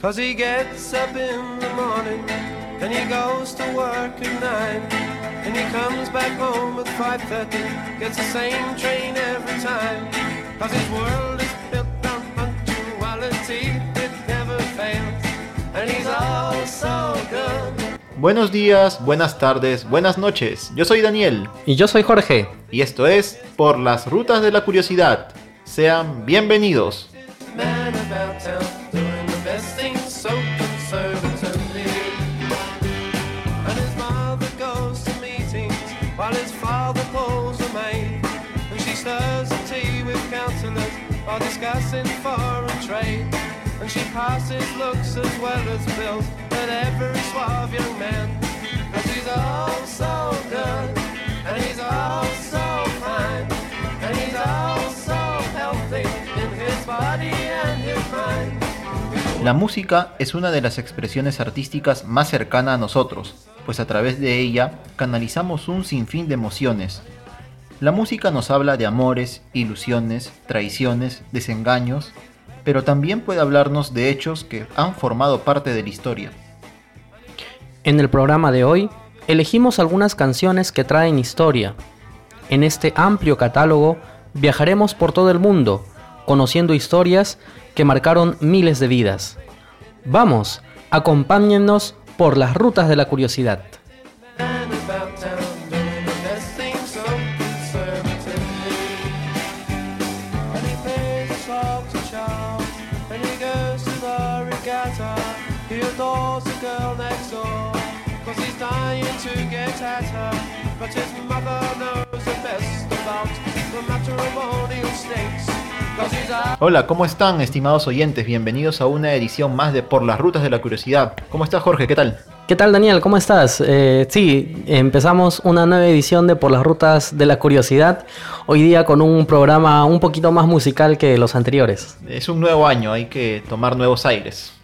Cause he gets up in the morning and he goes to work at nine. And he comes back home at 5.30, gets the same train every time. Cause his world is built on punctuality, it never fails. And he's all so good. Buenos días, buenas tardes, buenas noches. Yo soy Daniel Y yo soy Jorge. y esto es Por las Rutas de la Curiosidad. Sean bienvenidos. Man about town, passes looks as well as bills at every suave young man. Cause he's all so good, and he's all so fine, and he's all so healthy in his body and his mind. La música es una de las expresiones artísticas más cercana a nosotros, pues a través de ella canalizamos un sinfín de emociones. La música nos habla de amores, ilusiones, traiciones, desengaños, pero también puede hablarnos de hechos que han formado parte de la historia. En el programa de hoy elegimos algunas canciones que traen historia. En este amplio catálogo viajaremos por todo el mundo, conociendo historias que marcaron miles de vidas. Vamos, acompáñennos por las rutas de la curiosidad. Hola, ¿cómo están estimados oyentes? Bienvenidos a una edición más de Por las Rutas de la Curiosidad. ¿Cómo está Jorge? ¿Qué tal? ¿Qué tal Daniel? ¿Cómo estás? Eh, sí, empezamos una nueva edición de Por las Rutas de la Curiosidad, hoy día con un programa un poquito más musical que los anteriores. Es un nuevo año, hay que tomar nuevos aires.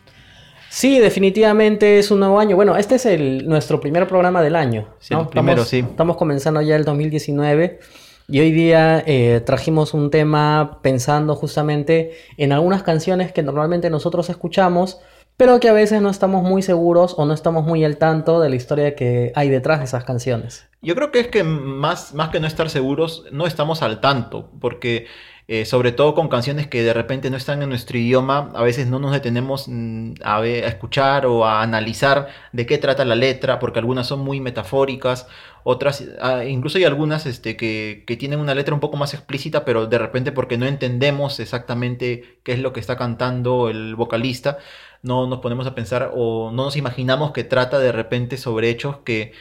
Sí, definitivamente es un nuevo año. Bueno, este es el, nuestro primer programa del año. Sí, el primero, estamos, sí. Estamos comenzando ya el 2019 y hoy día eh, trajimos un tema pensando justamente en algunas canciones que normalmente nosotros escuchamos, pero que a veces no estamos muy seguros o no estamos muy al tanto de la historia que hay detrás de esas canciones. Yo creo que es que más, más que no estar seguros, no estamos al tanto, porque eh, sobre todo con canciones que de repente no están en nuestro idioma, a veces no nos detenemos mm, a, a escuchar o a analizar de qué trata la letra, porque algunas son muy metafóricas, otras, ah, incluso hay algunas este, que, que tienen una letra un poco más explícita, pero de repente porque no entendemos exactamente qué es lo que está cantando el vocalista, no nos ponemos a pensar o no nos imaginamos que trata de repente sobre hechos que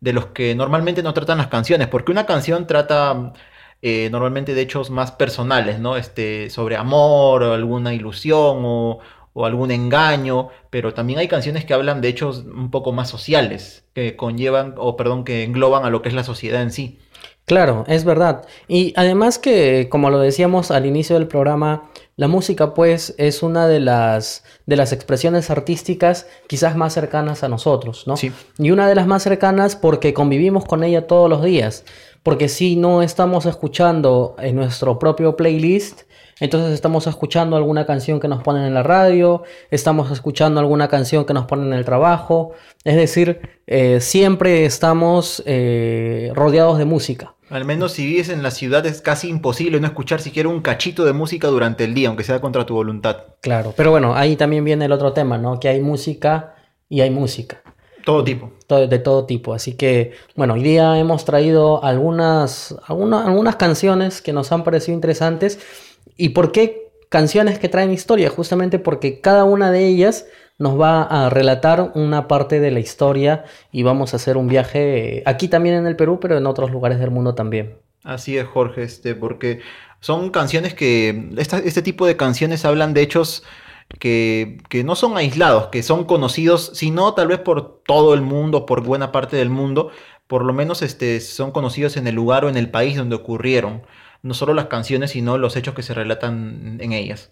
de los que normalmente no tratan las canciones, porque una canción trata eh, normalmente de hechos más personales, ¿no? Este, sobre amor, o alguna ilusión o, o algún engaño, pero también hay canciones que hablan de hechos un poco más sociales, que conllevan, o perdón, que engloban a lo que es la sociedad en sí. Claro, es verdad. Y además que, como lo decíamos al inicio del programa, la música pues es una de las, de las expresiones artísticas quizás más cercanas a nosotros, ¿no? Sí. Y una de las más cercanas porque convivimos con ella todos los días. Porque si no estamos escuchando en nuestro propio playlist, entonces estamos escuchando alguna canción que nos ponen en la radio, estamos escuchando alguna canción que nos ponen en el trabajo. Es decir, eh, siempre estamos eh, rodeados de música. Al menos si vives en la ciudad es casi imposible no escuchar siquiera un cachito de música durante el día, aunque sea contra tu voluntad. Claro, pero bueno, ahí también viene el otro tema, ¿no? Que hay música y hay música. Todo tipo. de todo tipo. Así que, bueno, hoy día hemos traído algunas, alguna- algunas canciones que nos han parecido interesantes. ¿Y por qué canciones que traen historia? Justamente porque cada una de ellas nos va a relatar una parte de la historia y vamos a hacer un viaje eh, aquí también en el Perú, pero en otros lugares del mundo también. Así es, Jorge, este, porque son canciones que, esta- este tipo de canciones hablan de hechos que, que no son aislados, que son conocidos, si no tal vez por todo el mundo, por buena parte del mundo, por lo menos este, son conocidos en el lugar o en el país donde ocurrieron. No solo las canciones, sino los hechos que se relatan en ellas.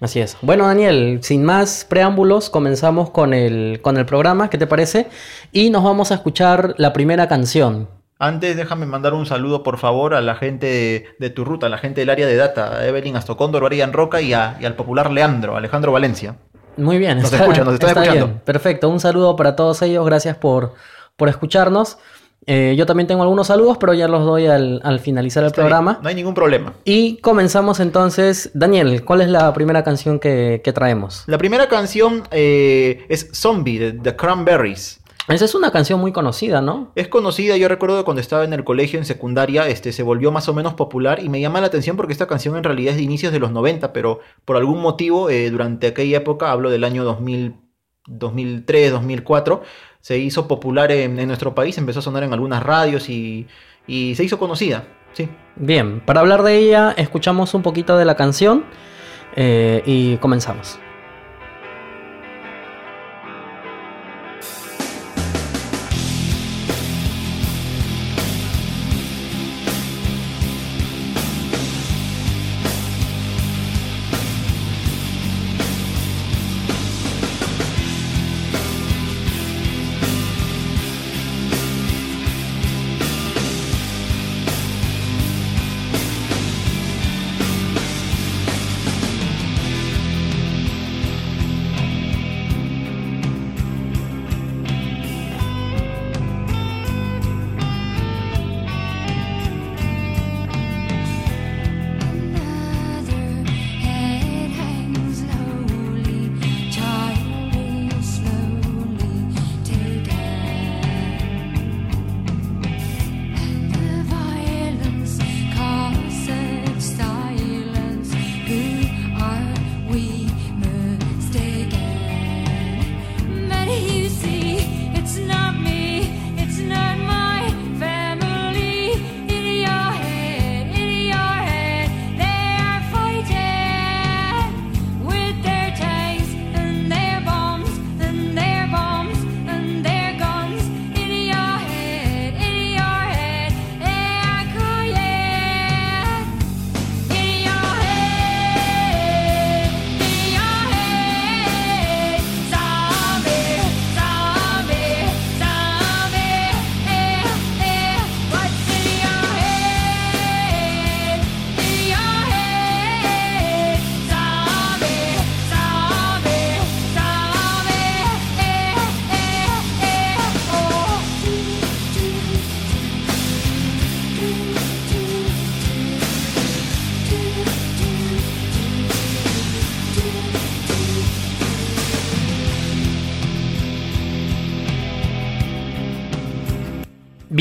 Así es. Bueno, Daniel, sin más preámbulos, comenzamos con el, con el programa, ¿qué te parece? Y nos vamos a escuchar la primera canción. Antes déjame mandar un saludo por favor a la gente de, de tu ruta, a la gente del área de data, a Evelyn Astocóndor, Brian Roca y, a- y al popular Leandro, Alejandro Valencia. Muy bien. Nos escuchan, nos están está escuchando. bien. Perfecto. Un saludo para todos ellos. Gracias por, por escucharnos. Eh, yo también tengo algunos saludos, pero ya los doy al, al finalizar el Está bien, programa. No hay ningún problema. Y comenzamos entonces. Daniel, ¿cuál es la primera canción que, que traemos? La primera canción eh, es Zombie de The Cranberries. Esa es una canción muy conocida, ¿no? Es conocida, yo recuerdo que cuando estaba en el colegio en secundaria, este, se volvió más o menos popular y me llama la atención porque esta canción en realidad es de inicios de los 90, pero por algún motivo eh, durante aquella época, hablo del año 2000, 2003, 2004, se hizo popular en, en nuestro país, empezó a sonar en algunas radios y, y se hizo conocida, sí. Bien, para hablar de ella, escuchamos un poquito de la canción eh, y comenzamos.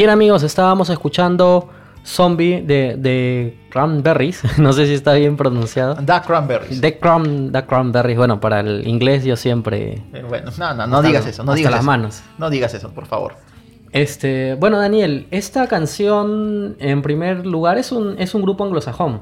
Bien amigos, estábamos escuchando Zombie de, de Cranberries, no sé si está bien pronunciado. The Cranberries. The, Cran, The Cranberries, bueno, para el inglés yo siempre... Eh, bueno, no, no, no Hasta digas eso, no hasta digas las eso. manos. No digas eso, por favor. Este, bueno Daniel, esta canción en primer lugar es un, es un grupo anglosajón.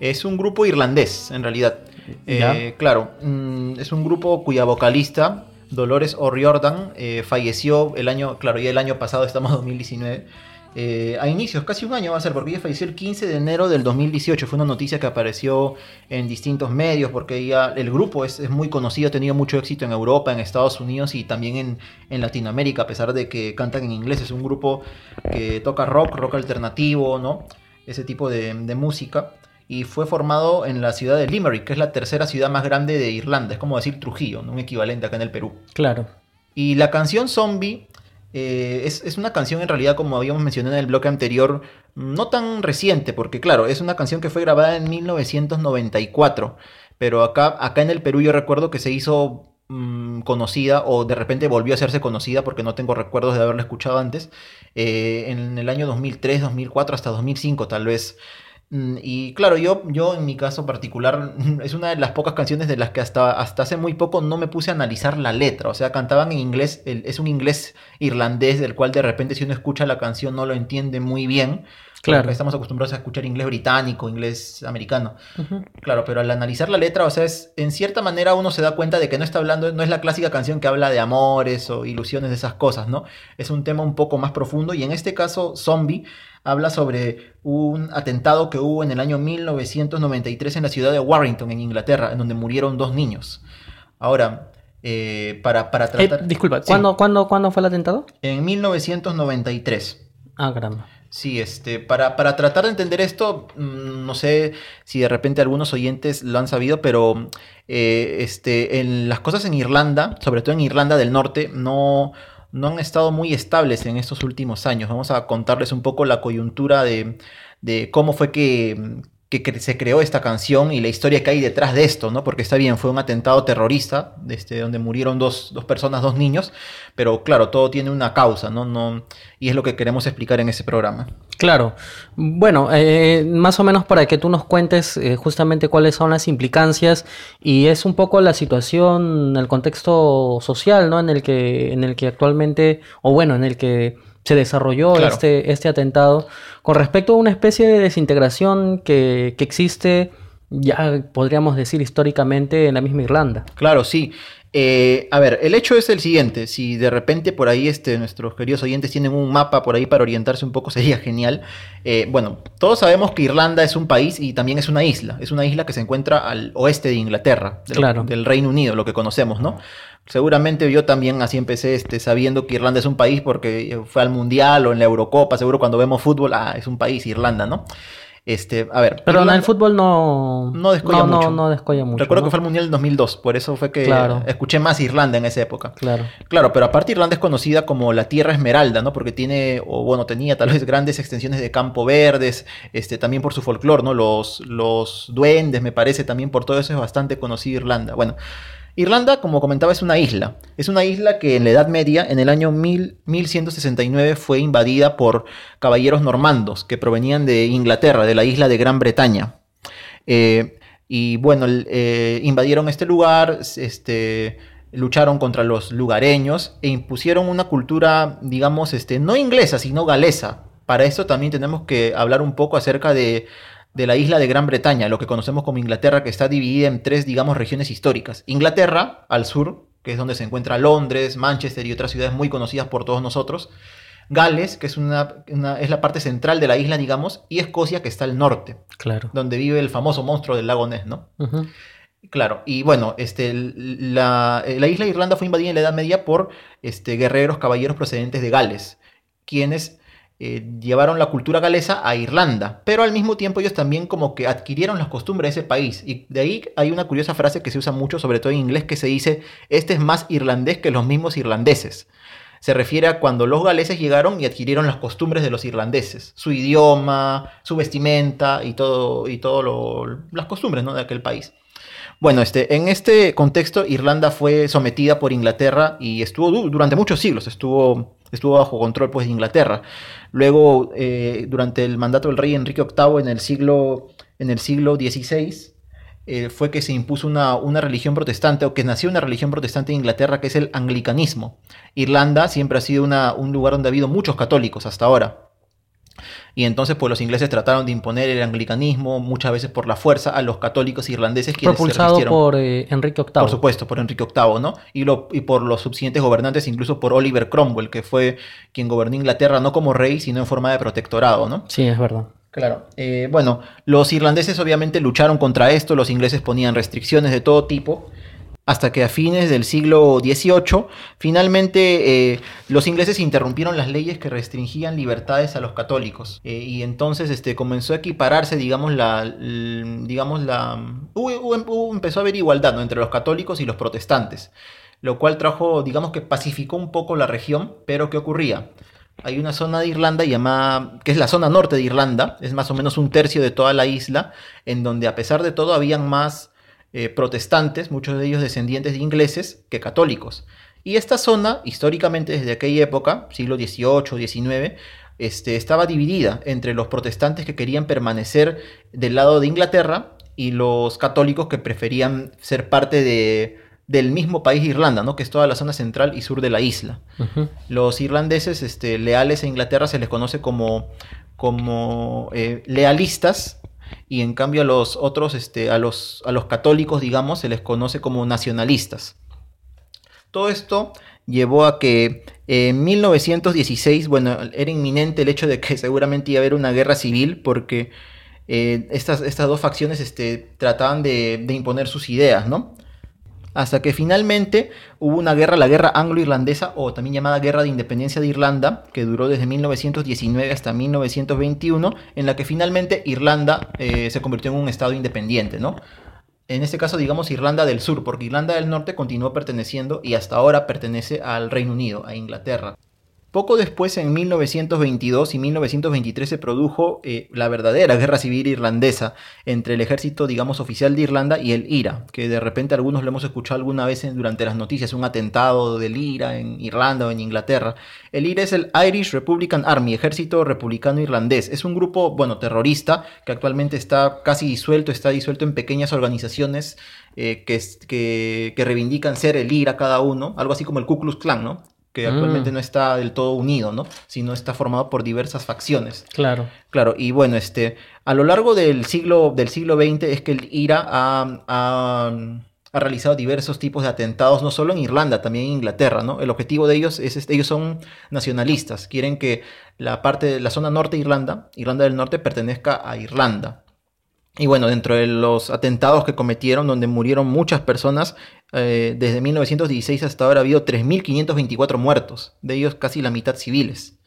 Es un grupo irlandés, en realidad. Eh, claro, mm, es un grupo cuya vocalista, Dolores O'Riordan, eh, falleció el año, claro, ya el año pasado, estamos en 2019. eh, a inicios, casi un año va a ser, porque ella falleció el 15 de enero del 2018. Fue una noticia que apareció en distintos medios, porque ella, el grupo es, muy conocido, ha tenido mucho éxito en Europa, en Estados Unidos y también en, en Latinoamérica, a pesar de que cantan en inglés. Es un grupo que toca rock, rock alternativo, ¿no? Ese tipo de música. Y fue formado en la ciudad de Limerick, que es la tercera ciudad más grande de Irlanda. Es como decir Trujillo, ¿no? un equivalente acá en el Perú. Claro. Y la canción Zombie eh, es, es una canción en realidad, como habíamos mencionado en el bloque anterior, no tan reciente, porque claro, es una canción que fue grabada en 1994, pero acá, acá en el Perú yo recuerdo que se hizo mm, conocida o de repente volvió a hacerse conocida porque no tengo recuerdos de haberla escuchado antes, eh, en el año 2003, 2004 hasta 2005 tal vez. Mm, Y claro, yo, yo en mi caso particular es una de las pocas canciones de las que hasta, hasta hace muy poco no me puse a analizar la letra. O sea, cantaban en inglés, el- es un inglés irlandés del cual de repente si uno escucha la canción no lo entiende muy bien. Claro. Estamos acostumbrados a escuchar inglés británico, inglés americano. Claro, pero al analizar la letra, o sea, es, en cierta manera uno se da cuenta de que no está hablando, no es la clásica canción que habla de amores o ilusiones de esas cosas, ¿no? Es un tema un poco más profundo y en este caso, Zombie habla sobre un atentado que hubo en el año 1993 en la ciudad de Warrington, en Inglaterra, en donde murieron dos niños. Ahora, eh, para, para Eh, tratar... disculpa, Sí, ¿cuándo, cuándo, ¿cuándo fue el atentado? En 1993. Ah, caramba. Sí, este, para, para tratar de entender esto, mm, no sé si de repente algunos oyentes lo han sabido, pero eh, este, en las cosas en Irlanda, sobre todo en Irlanda del Norte, no, no han estado muy estables en estos últimos años. Vamos a contarles un poco la coyuntura de, cómo fue que, que se creó esta canción y la historia que hay detrás de esto, ¿no? Porque está bien, fue un atentado terrorista, este, donde murieron dos, dos personas, dos niños, pero claro, todo tiene una causa, ¿no? no y es lo que queremos explicar en ese programa. Claro. Bueno, eh, más o menos para que tú nos cuentes eh, justamente cuáles son las implicancias y es un poco la situación, el contexto social, ¿no? En el que, en el que actualmente, o bueno, en el que se desarrolló Claro. este, este atentado con respecto a una especie de desintegración que, que existe, ya podríamos decir históricamente, en la misma Irlanda. Claro, sí. Eh, a ver, el hecho es el siguiente. Si de repente por ahí este, nuestros queridos oyentes tienen un mapa por ahí para orientarse un poco, sería genial. Eh, bueno, todos sabemos que Irlanda es un país y también es una isla. Es una isla que se encuentra al oeste de Inglaterra, de lo- Claro. del Reino Unido, lo que conocemos, ¿no? Seguramente yo también así empecé este, sabiendo que Irlanda es un país porque fue al Mundial o en la Eurocopa. Seguro cuando vemos fútbol, ah, es un país, Irlanda, ¿no? Este, a ver. Pero en el fútbol no, No descolla no, no- mucho. no descolla mucho. Recuerdo ¿no? que fue el Mundial del 2002, por eso fue que Claro. escuché más Irlanda en esa época. Claro. Claro, pero aparte Irlanda es conocida como la Tierra Esmeralda, ¿no? Porque tiene, o bueno, tenía tal vez grandes extensiones de campo verdes, este, también por su folclore, ¿no? Los, los duendes, me parece, también por todo eso es bastante conocida Irlanda. Bueno, Irlanda, como comentaba, es una isla. Es una isla que en la Edad Media, en el año 1000 1169, fue invadida por caballeros normandos que provenían de Inglaterra, de la isla de Gran Bretaña. Eh, y bueno, eh, invadieron este lugar, este, lucharon contra los lugareños e impusieron una cultura, digamos, este, no inglesa, sino galesa. Para eso también tenemos que hablar un poco acerca de, de la isla de Gran Bretaña, lo que conocemos como Inglaterra, que está dividida en tres, digamos, regiones históricas. Inglaterra, al sur, que es donde se encuentra Londres, Manchester y otras ciudades muy conocidas por todos nosotros. Gales, que es, una, una- es la parte central de la isla, digamos, y Escocia, que está al norte Claro. donde vive el famoso monstruo del lago Ness, ¿no? Claro, y bueno, este, la, la isla de Irlanda fue invadida en la Edad Media por este, guerreros, caballeros procedentes de Gales, quienes eh, llevaron la cultura galesa a Irlanda, pero al mismo tiempo ellos también como que adquirieron las costumbres de ese país, y de ahí hay una curiosa frase que se usa mucho, sobre todo en inglés, que se dice, este es más irlandés que los mismos irlandeses. Se refiere a cuando los galeses llegaron y adquirieron las costumbres de los irlandeses, su idioma, su vestimenta y todo, y todo lo- las costumbres de aquel país. Bueno, este, en este contexto, Irlanda fue sometida por Inglaterra y estuvo du- durante muchos siglos, estuvo, estuvo bajo control pues, de Inglaterra. Luego, eh, durante el mandato del rey Enrique VIII en el siglo, en el siglo XVI, eh, fue que se impuso una, una religión protestante, o que nació una religión protestante en Inglaterra, que es el anglicanismo. Irlanda siempre ha sido una- un lugar donde ha habido muchos católicos hasta ahora. Y entonces, pues los ingleses trataron de imponer el anglicanismo, muchas veces por la fuerza, a los católicos irlandeses quienes se Propulsado resistieron. por eh, Enrique VIII. Por supuesto, por Enrique VIII, ¿no? Y, lo, y por los subsiguientes gobernantes, incluso por Oliver Cromwell, que fue quien gobernó Inglaterra no como rey, sino en forma de protectorado, ¿no? Sí, es verdad. Claro. Eh, bueno, los irlandeses obviamente lucharon contra esto, los ingleses ponían restricciones de todo tipo, hasta que a fines del siglo XVIII, finalmente eh, los ingleses interrumpieron las leyes que restringían libertades a los católicos. Eh, y entonces este, comenzó a equipararse, digamos, la, digamos, la, empezó a haber igualdad ¿no? entre los católicos y los protestantes, lo cual trajo, digamos que pacificó un poco la región, pero ¿qué ocurría? Hay una zona de Irlanda llamada, que es la zona norte de Irlanda, es más o menos un tercio de toda la isla, en donde a pesar de todo habían más eh, protestantes, muchos de ellos descendientes de ingleses, que católicos. Y esta zona, históricamente desde aquella época, siglo XVIII, XIX, este, estaba dividida entre los protestantes que querían permanecer del lado de Inglaterra y los católicos que preferían ser parte de, del mismo país Irlanda, ¿no? que es toda la zona central y sur de la isla. Los irlandeses este, leales a Inglaterra se les conoce como, como eh, lealistas y en cambio a los otros, este, a, los, a los católicos, digamos, se les conoce como nacionalistas. Todo esto llevó a que en 1916, bueno, era inminente el hecho de que seguramente iba a haber una guerra civil porque eh, estas, estas dos facciones este, trataban de, de imponer sus ideas, ¿no? Hasta que finalmente hubo una guerra, la guerra anglo-irlandesa, o también llamada Guerra de Independencia de Irlanda, que duró desde 1919 hasta 1921, en la que finalmente Irlanda eh, se convirtió en un estado independiente, ¿no? En este caso, digamos Irlanda del Sur, porque Irlanda del Norte continuó perteneciendo y hasta ahora pertenece al Reino Unido, a Inglaterra. Poco después, en 1922 y 1923, se produjo eh, la verdadera guerra civil irlandesa entre el ejército, digamos, oficial de Irlanda y el IRA, que de repente algunos lo hemos escuchado alguna vez en- durante las noticias, un atentado del IRA en Irlanda o en Inglaterra. El IRA es el Irish Republican Army, ejército republicano irlandés. Es un grupo, bueno, terrorista que actualmente está casi disuelto, está disuelto en pequeñas organizaciones eh, que, que, que reivindican ser el IRA cada uno, algo así como el Ku Klux Klan, ¿no? Que Mm. actualmente no está del todo unido, ¿no? Sino está formado por diversas facciones. Claro. Claro, y bueno, este, a lo largo del siglo, del siglo XX es que el IRA ha, ha- ha realizado diversos tipos de atentados, no solo en Irlanda, también en Inglaterra, ¿no? El objetivo de ellos es, este, ellos son nacionalistas, quieren que la parte de la zona norte de Irlanda, Irlanda del Norte, pertenezca a Irlanda. Y bueno, dentro de los atentados que cometieron, donde murieron muchas personas, eh, desde 1916 hasta ahora ha habido 3.524 muertos, de ellos casi la mitad civiles.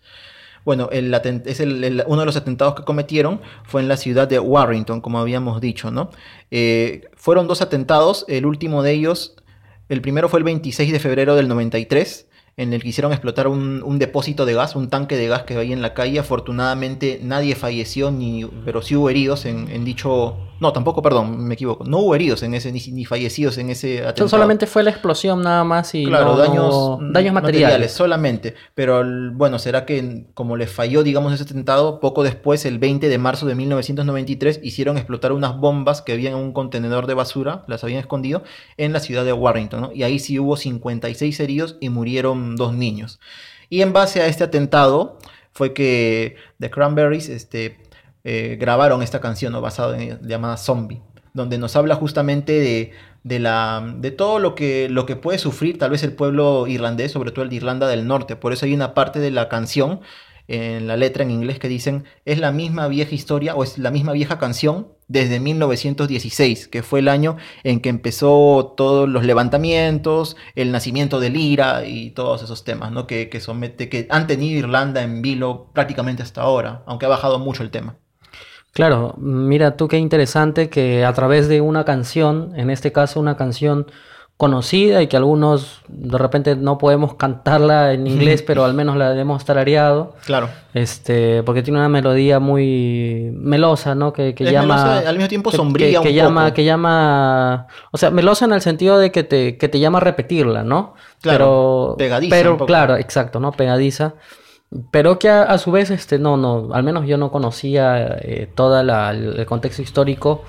Bueno, el es el- uno de los atentados que cometieron fue en la ciudad de Warrington, como habíamos dicho, ¿no? Eh, fueron dos atentados, el último de ellos, el primero fue el 26 de febrero del 93, en el que hicieron explotar un, un depósito de gas, un tanque de gas que había en la calle. Afortunadamente nadie falleció, ni, pero sí hubo heridos en, en dicho... No, tampoco, perdón, me equivoco. No hubo heridos en ese, ni, ni fallecidos en ese atentado. Entonces, solamente fue la explosión nada más y Claro, no- daños, materiales. solamente. Pero bueno, será que como les falló, digamos, ese atentado, poco después, el 20 de marzo de 1993, hicieron explotar unas bombas que habían en un contenedor de basura, las habían escondido, en la ciudad de Warrington. ¿no? Y ahí sí hubo 56 heridos y murieron dos niños. Y en base a este atentado fue que The Cranberries este, eh, grabaron esta canción ¿no? basada en llamada Zombie, donde nos habla justamente de, la, de todo lo que, lo que puede sufrir tal vez el pueblo irlandés, sobre todo el de Irlanda del Norte. Por eso hay una parte de la canción en la letra en inglés que dicen es la misma vieja historia o es la misma vieja canción desde 1916, que fue el año en que empezó todos los levantamientos, el nacimiento del IRA y todos esos temas, ¿no? Que, que, somete, que han tenido Irlanda en vilo prácticamente hasta ahora, aunque ha bajado mucho el tema. Claro, mira tú qué interesante que a través de una canción, en este caso una canción conocida y que algunos de repente no podemos cantarla en inglés, pero al menos la hemos tarareado, Claro. este, porque tiene una melodía muy melosa, ¿no? Que, que Es llama melosa, al mismo tiempo que- sombría que, que un llama, poco. que llama, o sea, melosa en el sentido de que te, que te llama a repetirla, ¿no? Claro, pero, pegadiza pero un poco. claro, exacto, ¿no? Pegadiza. Pero que a, a su vez, este, no, no, al menos yo no conocía eh, todo el contexto histórico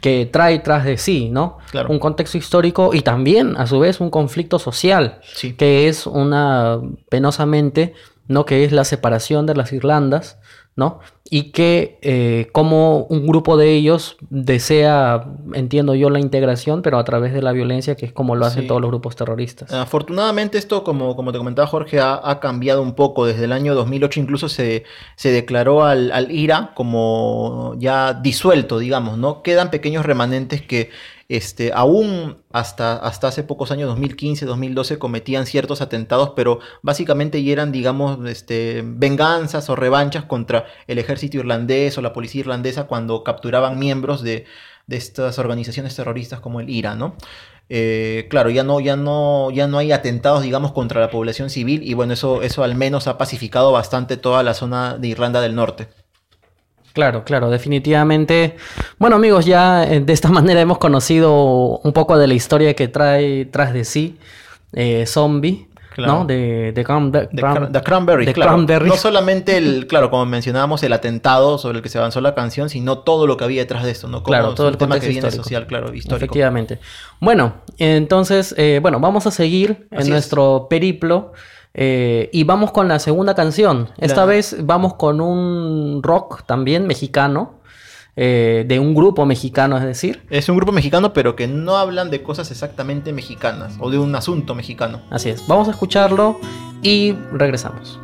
que trae tras de sí, ¿no? Claro. Un contexto histórico y también, a su vez, un conflicto social, Sí. que es una, penosamente, ¿no? Que es la separación de las Irlandas, ¿no? Y que eh, como un grupo de ellos desea, entiendo yo, la integración, pero a través de la violencia, que es como lo hacen Sí. todos los grupos terroristas. Afortunadamente esto, como, como te comentaba Jorge, ha, ha cambiado un poco. Desde el año 2008 incluso se, se declaró al, al IRA como ya disuelto, digamos, ¿no? Quedan pequeños remanentes que este, aún hasta, hasta hace pocos años, 2015, 2012, cometían ciertos atentados, pero básicamente eran, digamos, este, venganzas o revanchas contra el ejército irlandés o la policía irlandesa cuando capturaban miembros de, de estas organizaciones terroristas como el IRA, ¿no? Eh, claro, ya no, ya no, ya no hay atentados, digamos, contra la población civil y bueno, eso, eso al menos ha pacificado bastante toda la zona de Irlanda del Norte. Claro, claro, definitivamente. Bueno, amigos, ya eh, de esta manera hemos conocido un poco de la historia que trae tras de sí eh, Zombie, Claro. ¿no? De, de, Cran- de De, Cran- Cran- de Cranberries, de claro. Cranberries. No solamente el, claro, como mencionábamos, el atentado sobre el que se avanzó la canción, sino todo lo que había detrás de esto, ¿no? Como Claro, todo el tema contexto que viene social, claro, histórico. Efectivamente. Bueno, entonces, eh, bueno, vamos a seguir en es. nuestro periplo eh, y vamos con la segunda canción. Esta vez vamos con un rock también mexicano, eh, de un grupo mexicano, es decir. Es un grupo mexicano, pero que no hablan de cosas exactamente mexicanas o de un asunto mexicano. Así es, vamos a escucharlo y regresamos.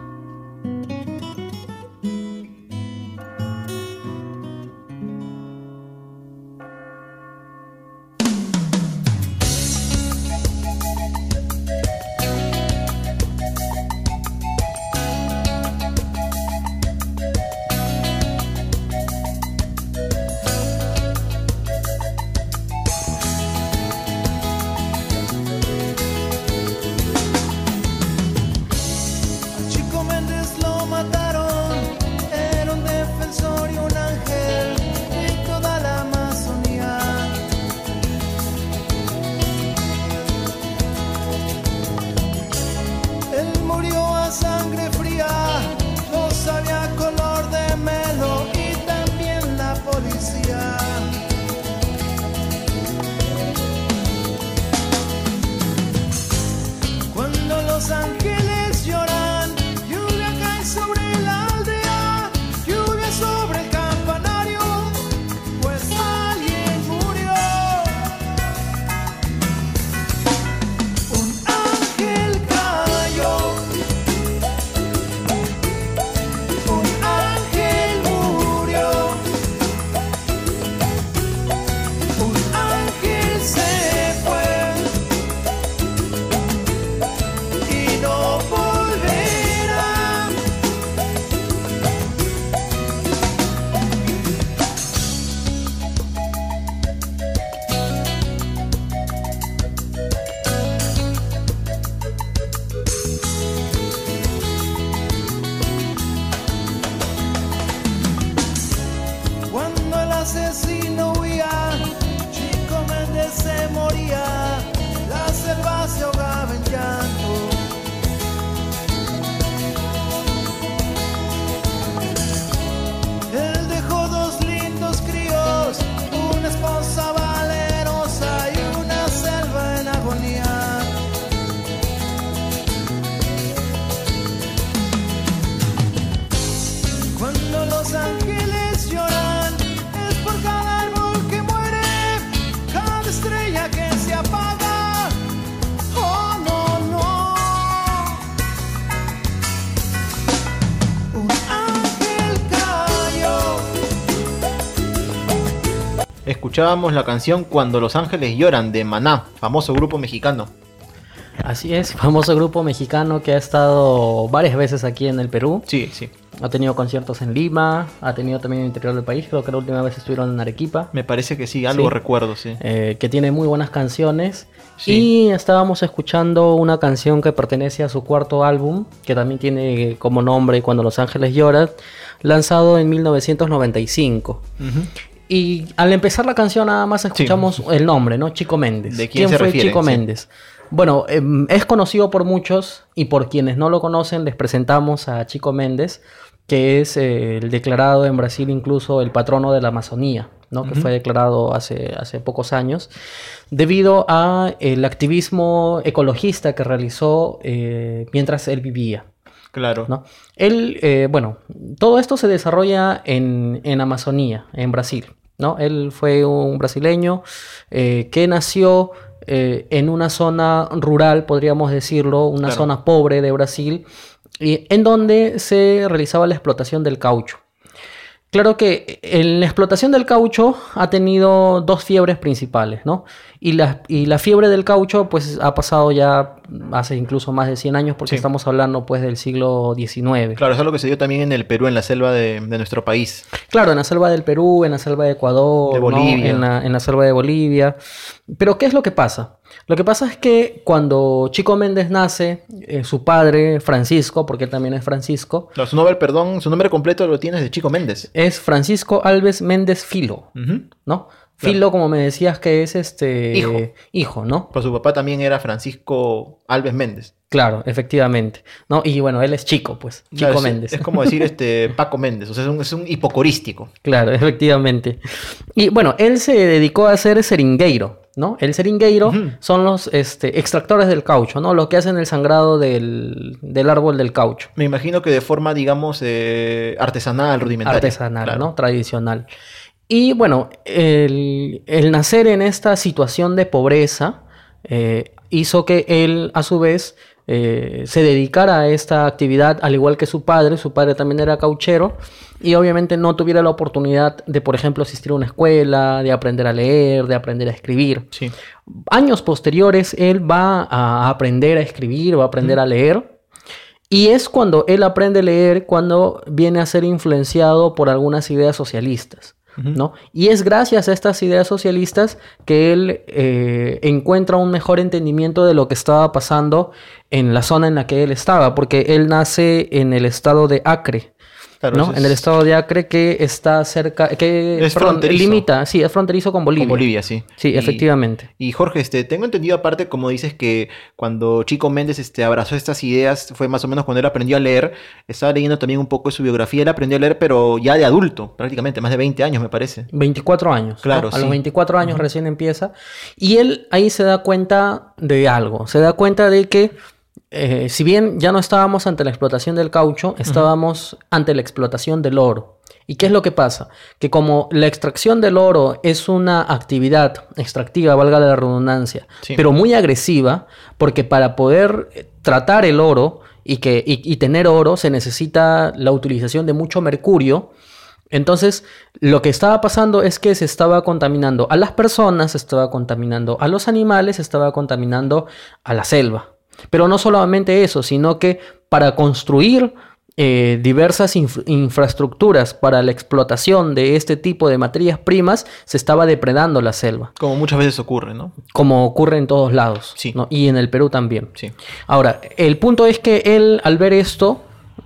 Escuchábamos la canción Cuando los ángeles lloran de Maná, famoso grupo mexicano. Así es, famoso grupo mexicano que ha estado varias veces aquí en el Perú. Sí, sí. Ha tenido conciertos en Lima, ha tenido también en el interior del país. Creo que la última vez estuvieron en Arequipa. Me parece que sí, algo Sí. recuerdo, sí. eh, que tiene muy buenas canciones. Sí. Y estábamos escuchando una canción que pertenece a su cuarto álbum, que también tiene como nombre Cuando los ángeles lloran, lanzado en 1995. Ujú. Y al empezar la canción nada más escuchamos el nombre, ¿no? Chico Méndez. ¿De quién se fue refiere? Chico Sí. Méndez? Bueno, em, es conocido por muchos y por quienes no lo conocen les presentamos a Chico Méndez, que es eh, el declarado en Brasil incluso el patrono de la Amazonía, ¿no? Que fue declarado hace, hace pocos años, debido a el activismo ecologista que realizó eh, mientras él vivía. Claro. ¿no? Él, eh, bueno, todo esto se desarrolla en, en Amazonía, en Brasil, ¿no? Él fue un brasileño eh, que nació eh, en una zona rural, podríamos decirlo, una Claro. zona pobre de Brasil, y en donde se realizaba la explotación del caucho. Claro que en la explotación del caucho ha tenido dos fiebres principales, ¿no? Y la, y la fiebre del caucho, pues, ha pasado ya hace incluso más de 100 años, porque Sí. estamos hablando, pues, del siglo XIX. Claro, es algo que se dio también en el Perú, en la selva de, de nuestro país. Claro, en la selva del Perú, en la selva de Ecuador, De ¿no? Bolivia. en, la, en la selva de Bolivia. Pero, ¿qué es lo que pasa? Lo que pasa es que cuando Chico Méndez nace, eh, su padre, Francisco, porque él también es Francisco, Claro, su nombre, perdón, su nombre completo lo tienes de Chico Méndez. es Francisco Alves Méndez Filo. ¿no? Claro. Filo, como me decías, que es este Hijo. hijo, ¿no? Pues su papá también era Francisco Alves Méndez. Claro, efectivamente. ¿no? Y bueno, él es chico, pues. Chico Claro, es- Méndez. Es, como decir este Paco Méndez, o sea, es un, es un hipocorístico. Claro, efectivamente. Y bueno, él se dedicó a ser seringueiro, ¿no? El seringueiro son los este, extractores del caucho, ¿no? Los que hacen el sangrado del, del árbol del caucho. Me imagino que de forma, digamos, eh, artesanal, rudimentaria. Artesanal, Claro. ¿no? Tradicional. Y bueno, el, el nacer en esta situación de pobreza eh, hizo que él, a su vez, eh, se dedicara a esta actividad, al igual que su padre. Su padre también era cauchero y obviamente no tuviera la oportunidad de, por ejemplo, asistir a una escuela, de aprender a leer, de aprender a escribir. Sí. Años posteriores, él va a aprender a escribir, va a aprender a leer. Y es cuando él aprende a leer cuando viene a ser influenciado por algunas ideas socialistas. ¿No? Y es gracias a estas ideas socialistas que él eh, encuentra un mejor entendimiento de lo que estaba pasando en la zona en la que él estaba, porque él nace en el estado de Acre, Claro, ¿no? es- En el estado de Acre que está cerca, que Es perdón, fronterizo. limita, sí, es fronterizo con Bolivia. Con Bolivia, sí. Sí, Y- efectivamente. Y Jorge, este, tengo entendido aparte, como dices, que cuando Chico Méndez este, abrazó estas ideas, fue más o menos cuando él aprendió a leer. Estaba leyendo también un poco de su biografía. Él aprendió a leer, pero ya de adulto, prácticamente, más de 20 años, me parece. 24 años. ¿no? Claro, A sí. los 24 años recién empieza. Y él ahí se da cuenta de algo. Se da cuenta de que, eh, si bien ya no estábamos ante la explotación del caucho, estábamos ante la explotación del oro. ¿Y qué es lo que pasa? Que como la extracción del oro es una actividad extractiva, valga la redundancia, Sí. pero muy agresiva, porque para poder eh, tratar el oro y, que, y- y tener oro se necesita la utilización de mucho mercurio, entonces, lo que estaba pasando es que se estaba contaminando a las personas, se estaba contaminando a los animales, se estaba contaminando a la selva. Pero no solamente eso, sino que para construir eh, diversas inf- infraestructuras para la explotación de este tipo de materias primas, se estaba depredando la selva, Como muchas veces ocurre, ¿no? como ocurre en todos lados, Sí. ¿no? y en el Perú también. Sí. Ahora, el punto es que él, al ver esto,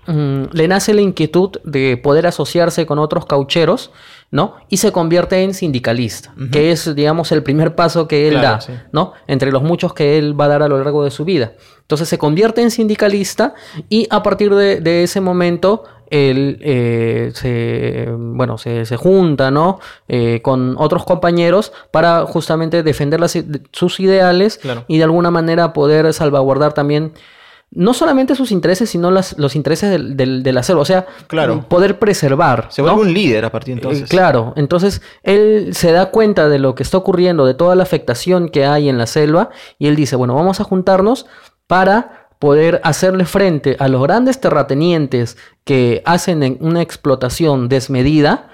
mm, le nace la inquietud de poder asociarse con otros caucheros, ¿no? Y se convierte en sindicalista, que es, digamos, el primer paso que él Claro, da, sí. ¿no? Entre los muchos que él va a dar a lo largo de su vida. Entonces se convierte en sindicalista y a partir de, de ese momento él eh, se, bueno, se, se junta, ¿no? Eh, con otros compañeros para justamente defender las sus ideales Claro. y de alguna manera poder salvaguardar también no solamente sus intereses, sino las- los intereses del, del, de la selva. O sea, Claro. poder preservar. Se ¿no? vuelve un líder a partir de Eh, entonces. claro, entonces él se da cuenta de lo que está ocurriendo, de toda la afectación que hay en la selva, y él dice, bueno, vamos a juntarnos para poder hacerle frente a los grandes terratenientes que hacen en una explotación desmedida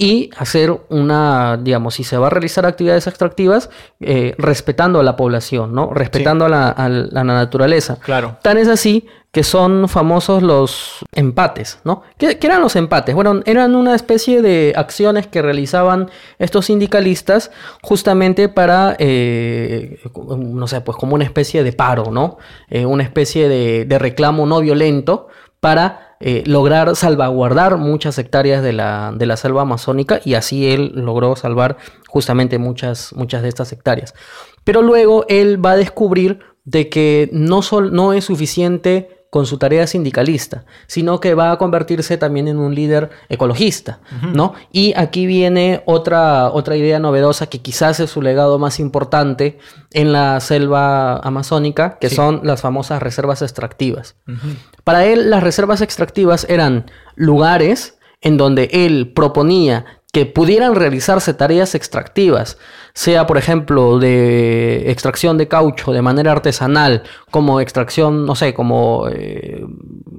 y hacer una, digamos, si se va a realizar actividades extractivas, eh, respetando a la población, ¿no? Respetando a, la, a la naturaleza. Claro. Tan es así que son famosos los empates, ¿no? ¿Qué, qué eran los empates? Bueno, eran una especie de acciones que realizaban estos sindicalistas justamente para, eh, no sé, pues como una especie de paro, ¿no? Eh, una especie de, de reclamo no violento para eh, lograr salvaguardar muchas hectáreas de la, de la selva amazónica y así él logró salvar justamente muchas, muchas de estas hectáreas. Pero luego él va a descubrir de que no, sol- no es suficiente con su tarea sindicalista, sino que va a convertirse también en un líder ecologista, ¿no? Y aquí viene otra, otra idea novedosa que quizás es su legado más importante en la selva amazónica, que Sí. son las famosas reservas extractivas. Para él, las reservas extractivas eran lugares en donde él proponía que pudieran realizarse tareas extractivas, sea por ejemplo de extracción de caucho de manera artesanal, como extracción, no sé, como eh,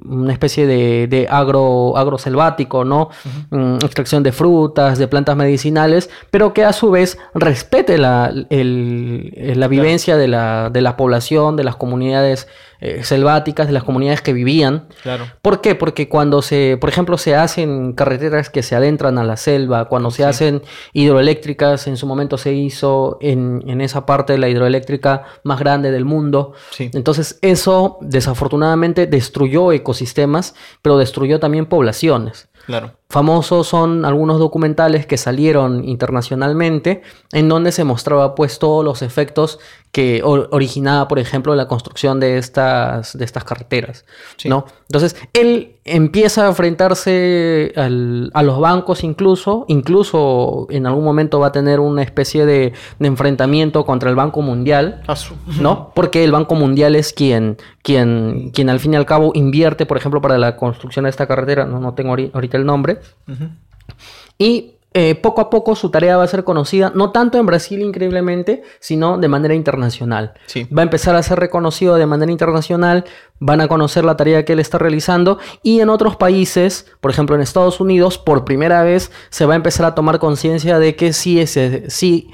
una especie de, de agro, agroselvático, ¿no? Mm, extracción de frutas, de plantas medicinales, pero que a su vez respete la, el- eh, la vivencia de, la, de la población, de las comunidades eh, selváticas, de las comunidades que vivían. Claro. ¿Por qué? Porque cuando se, por ejemplo, se hacen carreteras que se adentran a la selva, cuando se Sí. hacen hidroeléctricas, en su momento se hizo en, en esa parte de la hidroeléctrica más grande del mundo. Sí. Entonces eso desafortunadamente destruyó ecosistemas, pero destruyó también poblaciones. Claro. Famosos son algunos documentales que salieron internacionalmente en donde se mostraba pues todos los efectos que or- originaba, por ejemplo, la construcción de estas, de estas carreteras. Sí. ¿no? Entonces, él empieza a enfrentarse al- a los bancos incluso, incluso en algún momento va a tener una especie de, de enfrentamiento contra el Banco Mundial. Ah, ¿no? Porque el Banco Mundial es quien, quien, quien al fin y al cabo invierte, por ejemplo, para la construcción de esta carretera, no, no tengo ahori- ahorita el nombre, Y eh, poco a poco su tarea va a ser conocida, no tanto en Brasil increíblemente, sino de manera internacional. Sí. Va a empezar a ser reconocido de manera internacional, van a conocer la tarea que él está realizando y en otros países, por ejemplo en Estados Unidos, por primera vez se va a empezar a tomar conciencia de que sí, ese, sí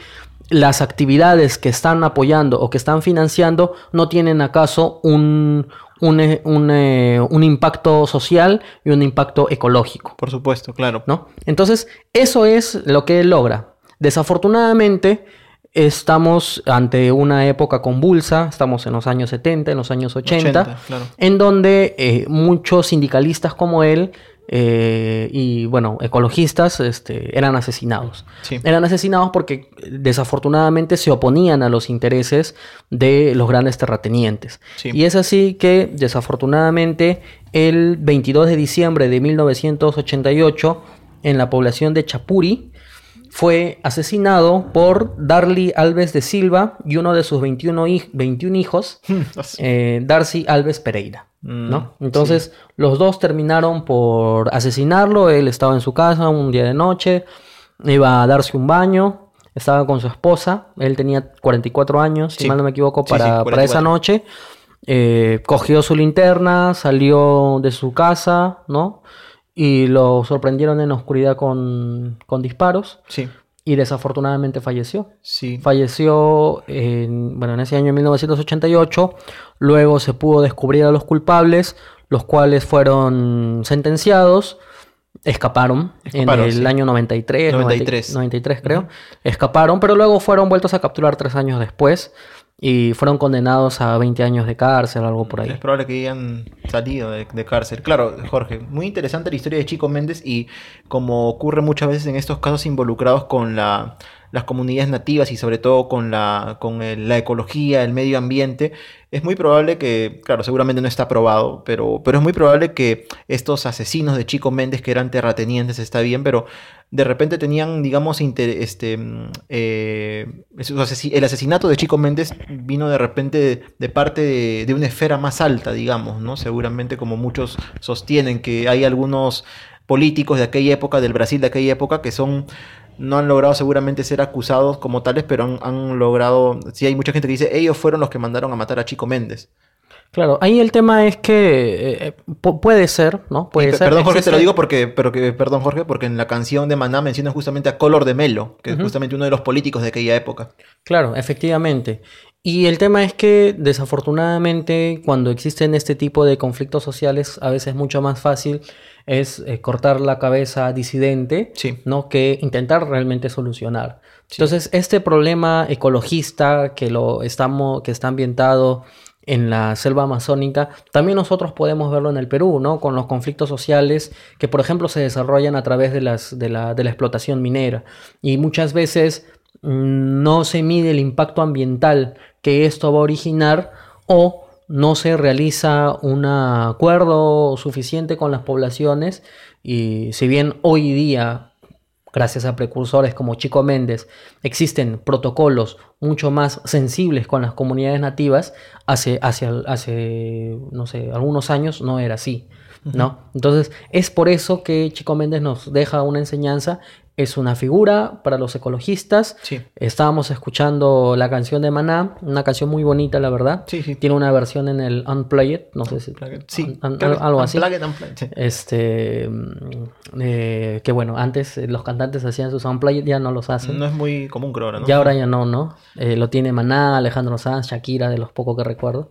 las actividades que están apoyando o que están financiando no tienen acaso un, un, eh, un, eh, un impacto social y un impacto ecológico. Por supuesto, claro. ¿no? Entonces, eso es lo que él logra. Desafortunadamente, estamos ante una época convulsa, estamos en los años 70, en los años 80, 80, claro. en donde eh, muchos sindicalistas como él eh, y, bueno, ecologistas este, eran asesinados. Sí. Eran asesinados porque desafortunadamente se oponían a los intereses de los grandes terratenientes. Sí. Y es así que desafortunadamente el 22 de diciembre de 1988 en la población de Chapuri fue asesinado por Darly Alves de Silva y uno de sus 21, hij- 21 hijos, eh, Darcy Alves Pereira. Mm, ¿no? Entonces los dos terminaron por asesinarlo. Él estaba en su casa un día de noche, iba a darse un baño, estaba con su esposa. Él tenía 44 años, si mal no me equivoco, sí, para, para 44. esa noche. Eh, cogió su linterna, salió de su casa, ¿no? Y lo sorprendieron en la oscuridad con, con disparos Sí, y desafortunadamente falleció. sí. Falleció en, bueno, en ese año 1988. Luego se pudo descubrir a los culpables, los cuales fueron sentenciados. Escaparon, Escaparon, en el sí. año 93, 93. 93 creo. Escaparon, pero luego fueron vueltos a capturar tres años después y fueron condenados a 20 años de cárcel, algo por ahí. Es probable que hayan salido de, de cárcel. Claro, Jorge, muy interesante la historia de Chico Méndez y como ocurre muchas veces en estos casos involucrados con la, las comunidades nativas y sobre todo con, la, con la ecología, el medio ambiente, es muy probable que, claro, seguramente no está probado, pero, pero es muy probable que estos asesinos de Chico Méndez, que eran terratenientes, está bien, pero de repente tenían, digamos, este, mm, eh, el asesinato de Chico Méndez vino de repente de, de parte de, de una esfera más alta, digamos, ¿no? Seguramente como muchos sostienen que hay algunos políticos de aquella época, del Brasil de aquella época, que son no han logrado seguramente ser acusados como tales, pero han, han logrado, sí hay mucha gente que dice, ellos fueron los que mandaron a matar a Chico Méndez. Claro, ahí el tema es que eh, pu- puede ser, ¿no? Puede ser. perdón, Jorge, te lo digo porque, pero que, perdón, Jorge, porque en la canción de Maná mencionan justamente a Color de Melo, que es justamente uno de los políticos de aquella época. Claro, efectivamente. Y el tema es que desafortunadamente cuando existen este tipo de conflictos sociales, a veces mucho más fácil es eh, cortar la cabeza disidente, Sí. ¿no? Que intentar realmente solucionar. Entonces, este problema ecologista que lo estamos, que está ambientado en la selva amazónica, también nosotros podemos verlo en el Perú, ¿no? Con los conflictos sociales que, por ejemplo, se desarrollan a través de, las, de, la, de la explotación minera. Y muchas veces mm, no se mide el impacto ambiental que esto va a originar o no se realiza un acuerdo suficiente con las poblaciones y si bien hoy día gracias a precursores como Chico Méndez, existen protocolos mucho más sensibles con las comunidades nativas, hace, hace, hace no sé, algunos años no era así, ¿no? Entonces, es por eso que Chico Méndez nos deja una enseñanza, es una figura para los ecologistas. Sí. Estábamos escuchando la canción de Maná, una canción muy bonita, la verdad. Sí, sí. Tiene una versión en el Unplayed, no sé si... Sí, un- algo así. Unplugged, Unplugged, sí. Este, mm, eh, que bueno, antes eh, los cantantes hacían sus unplayed, ya no los hacen. No es muy común, creo ahora, ¿no? Ya ahora ya no, ¿no? Eh, lo tiene Maná, Alejandro Sanz, Shakira, de los pocos que recuerdo.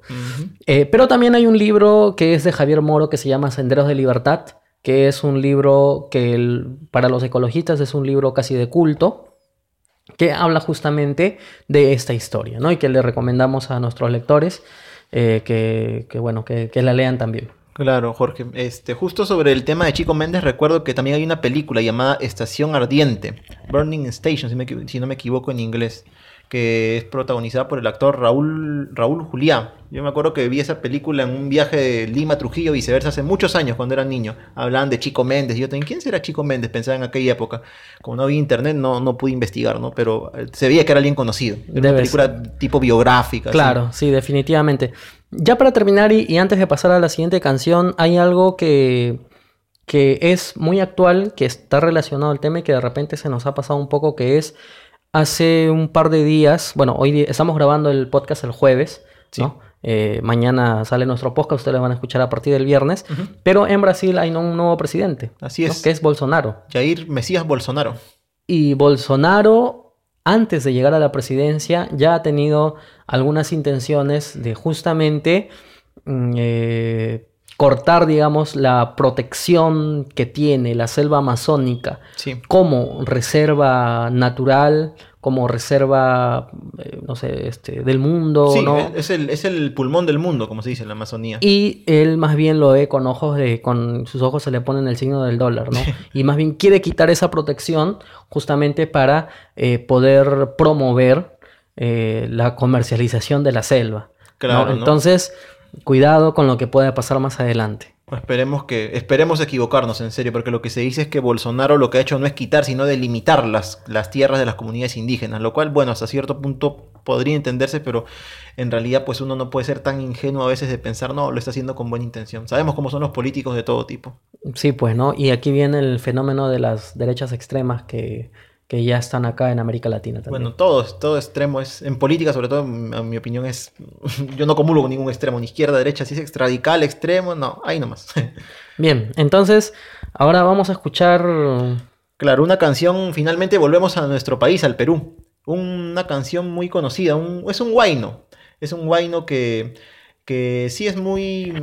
Eh, pero también hay un libro que es de Javier Moro que se llama Senderos de Libertad, que es un libro que para los ecologistas es un libro casi de culto, que habla justamente de esta historia, ¿no? Y que le recomendamos a nuestros lectores eh, que, bueno, que, la lean también. Claro, Jorge. Este, justo sobre el tema de Chico Méndez, recuerdo que también hay una película llamada Estación Ardiente, Burning Station, si, me si no me equivoco en inglés, que es protagonizada por el actor Raúl, Raúl Juliá. Yo me acuerdo que vi esa película en un viaje de Lima a Trujillo, viceversa, hace muchos años, cuando era niño. Hablaban de Chico Méndez. y Yo también, ¿quién será Chico Méndez? Pensaba en aquella época. Como no había internet, no, no pude investigar, ¿no? Pero eh, se veía que era alguien conocido. Era una película tipo biográfica. así. Claro, sí, definitivamente. Ya para terminar y, y antes de pasar a la siguiente canción, hay algo que, que es muy actual, que está relacionado al tema y que de repente se nos ha pasado un poco, que es hace un par de días, bueno, hoy estamos grabando el podcast el jueves, ¿no? Eh, mañana sale nuestro podcast, ustedes lo van a escuchar a partir del viernes, pero en Brasil hay un nuevo presidente, Así ¿no? es. que es Bolsonaro. Jair Mesías Bolsonaro. Y Bolsonaro, antes de llegar a la presidencia, ya ha tenido algunas intenciones de justamente mm, eh, cortar, digamos, la protección que tiene la selva amazónica Sí. como reserva natural, como reserva, eh, no sé, este, del mundo, Sí, ¿no? es, el, es el pulmón del mundo, como se dice en la Amazonía. Y él más bien lo ve con ojos de, con sus ojos se le ponen el signo del dólar, ¿no? Y más bien quiere quitar esa protección justamente para eh, poder promover eh, la comercialización de la selva. Claro, ¿no? Entonces, cuidado con lo que pueda pasar más adelante. Esperemos que esperemos equivocarnos en serio, porque lo que se dice es que Bolsonaro lo que ha hecho no es quitar, sino delimitar las, las tierras de las comunidades indígenas, lo cual, bueno, hasta cierto punto podría entenderse, pero en realidad pues uno no puede ser tan ingenuo a veces de pensar, no, lo está haciendo con buena intención. Sabemos cómo son los políticos de todo tipo. Sí, pues, ¿no? Y aquí viene el fenómeno de las derechas extremas que, que ya están acá en América Latina también. Bueno, todo, todo extremo es, en política sobre todo, en en mi opinión es, yo no comulgo con ningún extremo, ni izquierda, derecha, si es extradical, extremo, no, ahí nomás. Bien, entonces, ahora vamos a escuchar Claro, una canción, finalmente volvemos a nuestro país, al Perú. Una canción muy conocida, un- es un guayno. Es un guayno que, que sí es muy,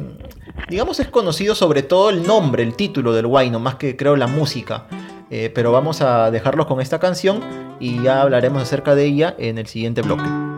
digamos, es conocido sobre todo el nombre, el título del guayno, más que creo la música. Eh, pero vamos a dejarlos con esta canción y ya hablaremos acerca de ella en el siguiente bloque.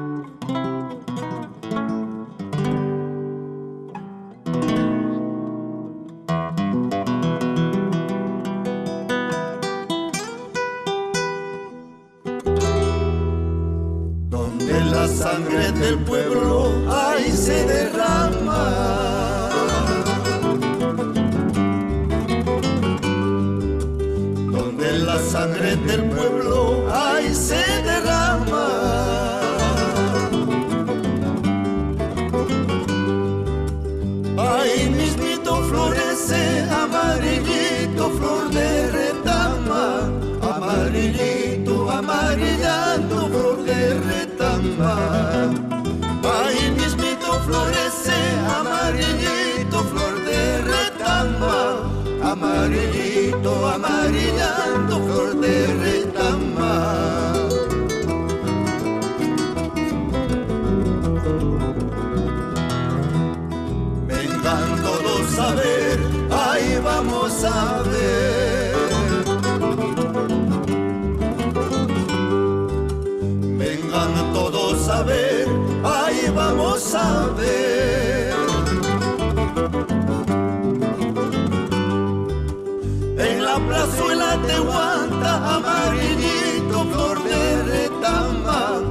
La plazuela de Guanta, amarillito, flor de retama.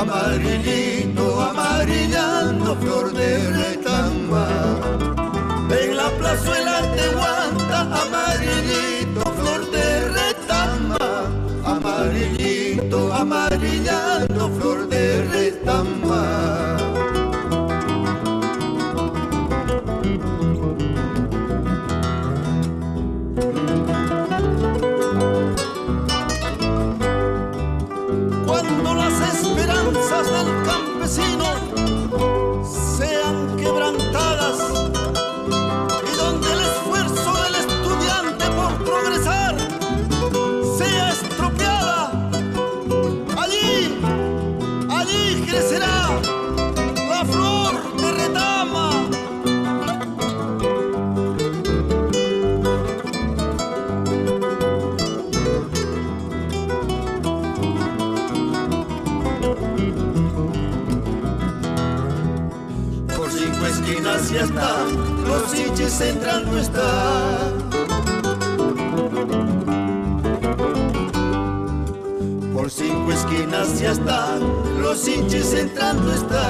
Amarillito, amarillando, flor de retama. En la plazuela de Guanta, amarillito, flor de retama. Amarillito, amarillando, flor de hinchis entrando está. Por cinco esquinas ya está, los hinchis entrando está.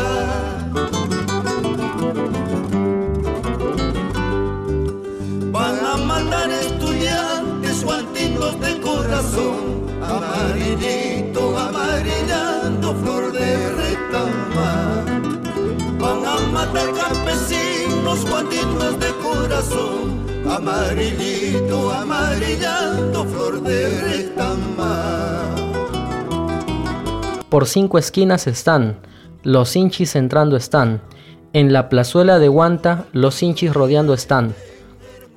Van a matar estudiantes guantinos de corazón, amarillito, amarillando flor de retama. Campesinos guantinos de corazón, amarillito, amarillando flor de retama. Por cinco esquinas están, los hinchis entrando están. En la plazuela de Guanta, los hinchis rodeando están.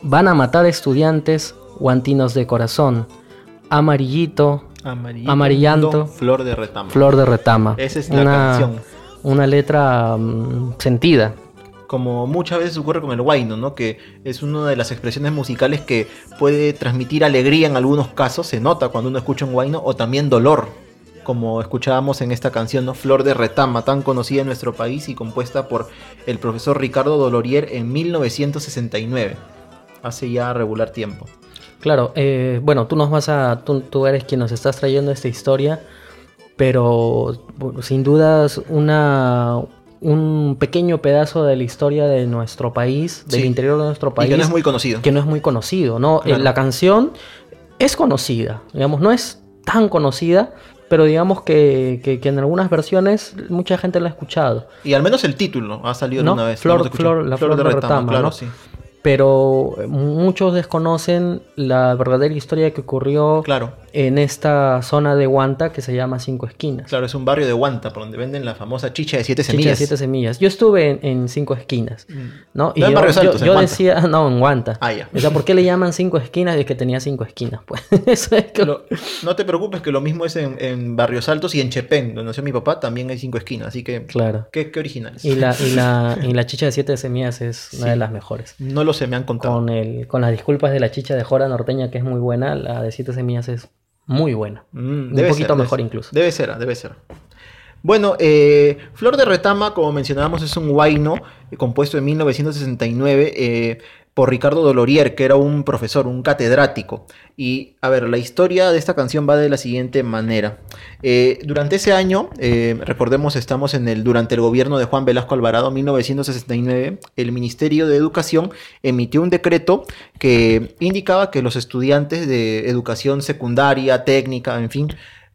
Van a matar estudiantes, guantinos de corazón. Amarillito, Amarillito, Amarillando. Flor de retama. flor de retama. Esa es la canción. Una letra mm, sentida. Como muchas veces ocurre con el huayno, ¿no? Que es una de las expresiones musicales que puede transmitir alegría en algunos casos, se nota cuando uno escucha un huayno, o también dolor, como escuchábamos en esta canción, ¿no? Flor de Retama, tan conocida en nuestro país y compuesta por el profesor Ricardo Dolorier en 1969, hace ya regular tiempo. Claro, eh, bueno, tú nos vas a, tú, tú eres quien nos estás trayendo esta historia, pero sin dudas una, un pequeño pedazo de la historia de nuestro país, del Sí. interior de nuestro Y país, que no es muy conocido. que no es muy conocido, ¿no? Eh, Claro. la canción es conocida, digamos, no es tan conocida, pero digamos que, que- que en algunas versiones mucha gente la ha escuchado. Y al menos el título ha salido ¿No? una vez. Flor- flor- la flor de retama, claro, ¿no? sí. Pero eh, muchos desconocen la verdadera historia que ocurrió Claro, en esta zona de Guanta que se llama Cinco Esquinas. claro, es un barrio de Guanta, por donde venden la famosa chicha de siete Chicha semillas. de siete semillas. Yo estuve en, en Cinco Esquinas, Mm. ¿no? Y No en yo, Altos, en yo decía, no, en Guanta. Ah, ya. O sea, ¿por qué le llaman Cinco Esquinas? Es que tenía cinco esquinas, pues. Eso es que... Lo- no te preocupes que lo mismo es en, en Barrios Altos y en Chepén, donde nació mi papá, también hay cinco esquinas, así que Claro. qué, qué originales. Y la, y, la, y la chicha de siete semillas es una de las mejores. No lo sé, me han contado. Con, el, con las disculpas de la chicha de jora norteña, que es muy buena, la de siete semillas es muy buena. Mm, un poquito ser, mejor debe- incluso. Debe ser, debe ser. Bueno, eh, Flor de Retama, como mencionábamos, es un guayno eh, compuesto en 1969 eh, por Ricardo Dolorier, que era un profesor, un catedrático. Y, a ver, la historia de esta canción va de la siguiente manera. Eh, durante ese año, eh, recordemos, estamos en el, durante el gobierno de Juan Velasco Alvarado, 1969, el Ministerio de Educación emitió un decreto que indicaba que los estudiantes de educación secundaria, técnica, en fin,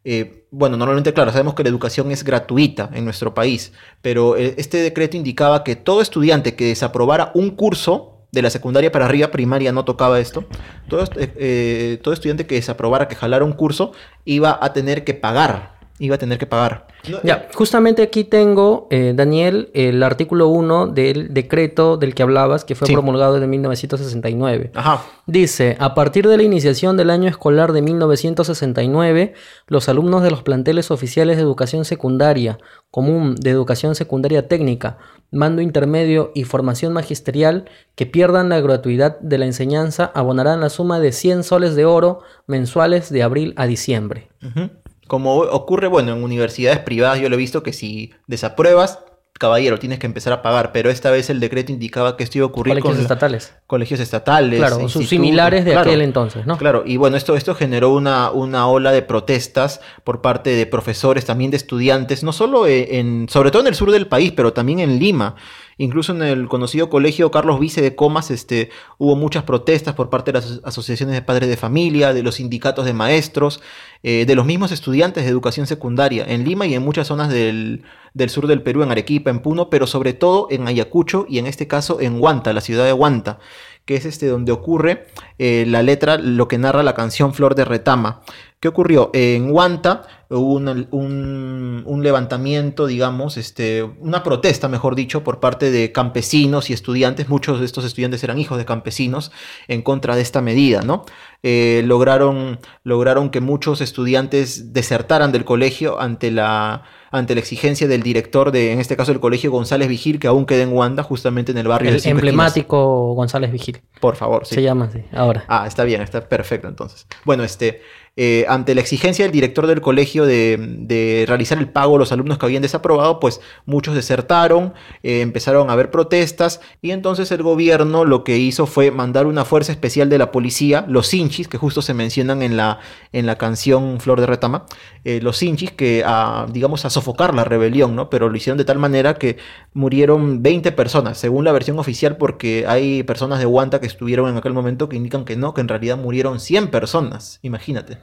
eh, bueno, normalmente, claro, sabemos que la educación es gratuita en nuestro país, pero este decreto indicaba que todo estudiante que desaprobara un curso de la secundaria para arriba, primaria no tocaba esto, todo, eh, eh, todo estudiante que desaprobara, que jalara un curso, iba a tener que pagar iba a tener que pagar. No, Ya, justamente aquí tengo, eh, Daniel, el artículo 1 del decreto del que hablabas, que fue Sí. promulgado en 1969. Ajá. Dice, a partir de la iniciación del año escolar de 1969, los alumnos de los planteles oficiales de educación secundaria, común de educación secundaria técnica, mando intermedio y formación magisterial que pierdan la gratuidad de la enseñanza abonarán la suma de 100 soles de oro mensuales de abril a diciembre. Ujú. Como ocurre, bueno, en universidades privadas yo lo he visto que si desapruebas, caballero, tienes que empezar a pagar, pero esta vez el decreto indicaba que esto iba a ocurrir Colegios con estatales. colegios estatales. Claro, sus similares de claro. aquel entonces, ¿no? Claro, y bueno, esto, esto generó una, una ola de protestas por parte de profesores, también de estudiantes, no solo eh, en, sobre todo en el sur del país, pero también en Lima. Incluso en el conocido colegio Carlos Vice de Comas este, hubo muchas protestas por parte de las aso- asociaciones de padres de familia, de los sindicatos de maestros, eh, de los mismos estudiantes de educación secundaria en Lima y en muchas zonas del, del sur del Perú, en Arequipa, en Puno, pero sobre todo en Ayacucho y en este caso en Huanta, la ciudad de Huanta que es este donde ocurre eh, la letra, lo que narra la canción Flor de Retama. ¿Qué ocurrió? En Huanta hubo un, un- un levantamiento, digamos, este, una protesta, mejor dicho, por parte de campesinos y estudiantes. Muchos de estos estudiantes eran hijos de campesinos en contra de esta medida, ¿no? Eh, lograron, lograron que muchos estudiantes desertaran del colegio ante la, ante la exigencia del director de, en este caso, el colegio González Vigil, que aún queda en Huanda, justamente en el barrio de El Esquinas. emblemático González Vigil. Por favor, sí. Se llama así, ahora. Ah, está bien, está perfecto entonces. Bueno, este, eh, ante la exigencia del director del colegio de, realizar el pago a los alumnos que habían desaprobado, pues muchos desertaron, eh, empezaron a haber protestas y entonces el gobierno lo que hizo fue mandar una fuerza especial de la policía, los hinchis, que justo se mencionan en la, en la canción Flor de Retama, eh, los hinchis que, a, digamos, a sofocar la rebelión, ¿no? Pero lo hicieron de tal manera que murieron 20 personas, según la versión oficial, porque hay personas de Huanta que estuvieron en aquel momento que indican que no, que en realidad murieron 100 personas, imagínate.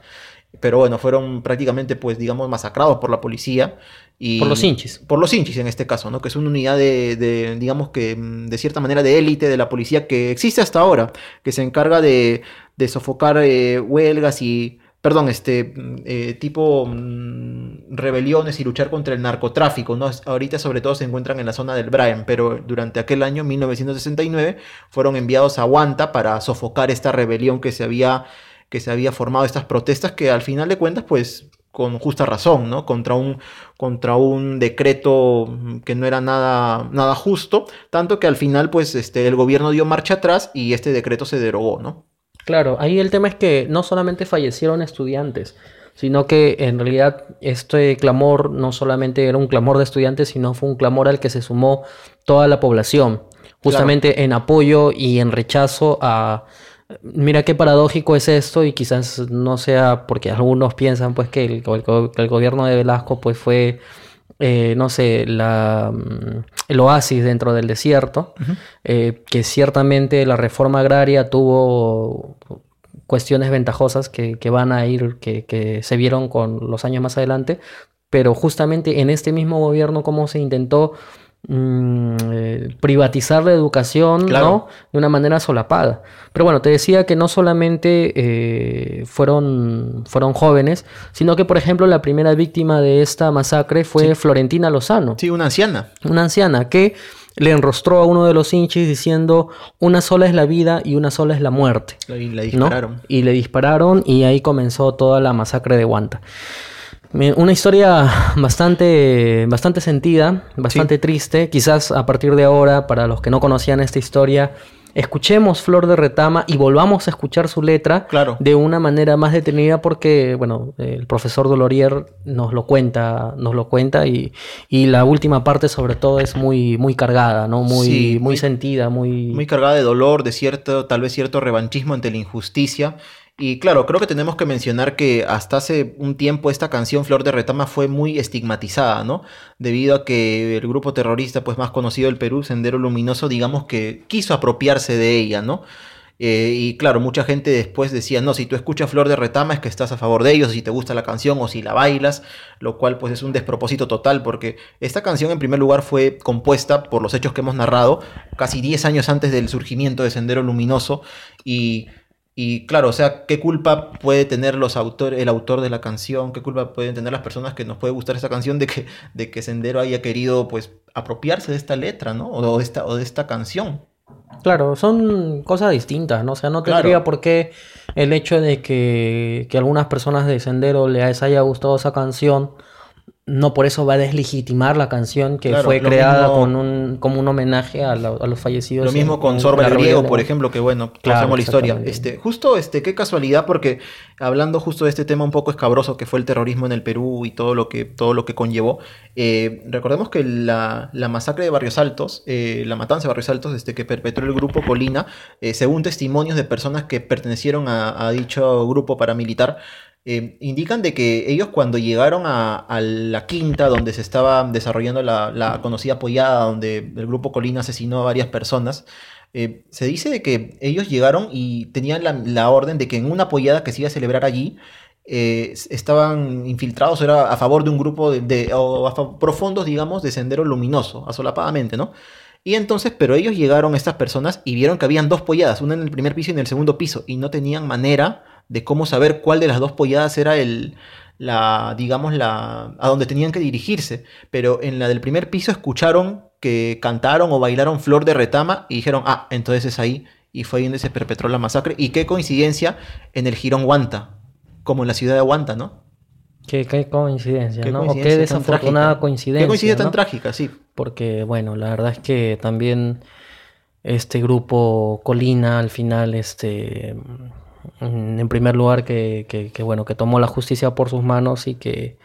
Pero bueno, fueron prácticamente, pues, digamos, masacrados por la policía. Y, Por los hinchis. Por los hinchis en este caso, ¿no? Que es una unidad de, de, digamos que, mm, de cierta manera, de élite de la policía que existe hasta ahora, que se encarga de, de sofocar eh, huelgas y, perdón, este, mm, eh, tipo mm, rebeliones y luchar contra el narcotráfico, ¿no? Ahorita sobre todo se encuentran en la zona del Brian, pero durante aquel año, 1969, fueron enviados a Huanta para sofocar esta rebelión que se había que se había formado estas protestas que al final de cuentas pues con justa razón, ¿no? Contra un, contra un decreto que no era nada, nada justo, tanto que al final pues este, el gobierno dio marcha atrás y este decreto se derogó, ¿no? Claro, ahí el tema es que no solamente fallecieron estudiantes, sino que en realidad este clamor no solamente era un clamor de estudiantes, sino fue un clamor al que se sumó toda la población, justamente en apoyo y en rechazo a... Mira qué paradójico es esto y quizás no sea porque algunos piensan pues que el, gobierno de Velasco pues fue eh, no sé, la, mm, el oasis dentro del desierto, eh, que ciertamente la reforma agraria tuvo cuestiones ventajosas que, que van a ir, que, que se vieron con los años más adelante, pero justamente en este mismo gobierno cómo se intentó mm, eh, privatizar la educación, Claro. ¿no? De una manera solapada. Pero bueno, te decía que no solamente eh, fueron, fueron jóvenes, sino que, por ejemplo, la primera víctima de esta masacre fue Florentina Lozano, Sí, una anciana. una anciana que le enrostró a uno de los hinchis diciendo una sola es la vida y una sola es la muerte. Y ¿no? dispararon. Y le dispararon y ahí comenzó toda la masacre de Guanta. Una historia bastante, bastante sentida, bastante triste. Quizás a partir de ahora, para los que no conocían esta historia, escuchemos Flor de Retama y volvamos a escuchar su letra Claro. de una manera más detenida porque, bueno, el profesor Dolorier nos lo cuenta, nos lo cuenta y, y la última parte sobre todo es muy, muy cargada, ¿no? Muy, Sí, muy, muy- sentida, muy... muy cargada de dolor, de cierto, tal vez cierto revanchismo ante la injusticia. Y claro, creo que tenemos que mencionar que hasta hace un tiempo esta canción Flor de Retama fue muy estigmatizada, ¿no? Debido a que el grupo terrorista pues más conocido del Perú, Sendero Luminoso, digamos que quiso apropiarse de ella, ¿no? Eh, y claro, mucha gente después decía, no, si tú escuchas Flor de Retama es que estás a favor de ellos, si te gusta la canción o si la bailas, lo cual pues es un despropósito total porque esta canción en primer lugar fue compuesta por los hechos que hemos narrado casi 10 años antes del surgimiento de Sendero Luminoso y, Y claro, o sea, ¿qué culpa puede tener los autores, el autor de la canción? ¿Qué culpa pueden tener las personas que nos puede gustar esta canción de que, de que Sendero haya querido pues apropiarse de esta letra, ¿no? O de esta, o de esta canción. Claro, son cosas distintas, ¿no? O sea, no Claro. tendría por qué el hecho de que, que algunas personas de Sendero les haya gustado esa canción, no por eso va a deslegitimar la canción que Claro, fue creada mismo- con un, como un homenaje a, la- a los fallecidos. Lo mismo en- con Sorba el griego, por ejemplo, que bueno, Claro, la historia. Este, justo, este, qué casualidad, porque hablando justo de este tema un poco escabroso que fue el terrorismo en el Perú y todo lo que, todo lo que conllevó, eh, recordemos que la, la masacre de Barrios Altos, eh, la matanza de Barrios Altos, este, que perpetró el grupo Colina, eh, según testimonios de personas que pertenecieron a, a dicho grupo paramilitar, eh, indican de que ellos cuando llegaron a, la quinta donde se estaba desarrollando la, conocida pollada, donde el grupo Colina asesinó a varias personas, eh, se dice de que ellos llegaron y tenían la, orden de que en una pollada que se iba a celebrar allí, eh, estaban infiltrados, era a favor de un grupo de, o profundos, digamos, de sendero luminoso, asolapadamente, ¿no? Y entonces, pero ellos llegaron, estas personas, y vieron que habían dos polladas, una en el primer piso y en el segundo piso, y no tenían manera de cómo saber cuál de las dos polladas era el, la, digamos, la, a donde tenían que dirigirse. Pero en la del primer piso escucharon que cantaron o bailaron Flor de Retama y dijeron, ah, entonces es ahí. Y fue ahí donde se perpetró la masacre. Y qué coincidencia en el Girón Huanta, como en la ciudad de Huanta, ¿no? Qué, qué coincidencia, Qué ¿no? coincidencia o qué desafortunada trágica. coincidencia. Qué coincidencia tan trágica, sí. Porque, bueno, la verdad es que también este grupo Colina al final, este, en primer lugar, que, que- que, bueno, que tomó la justicia por sus manos y que,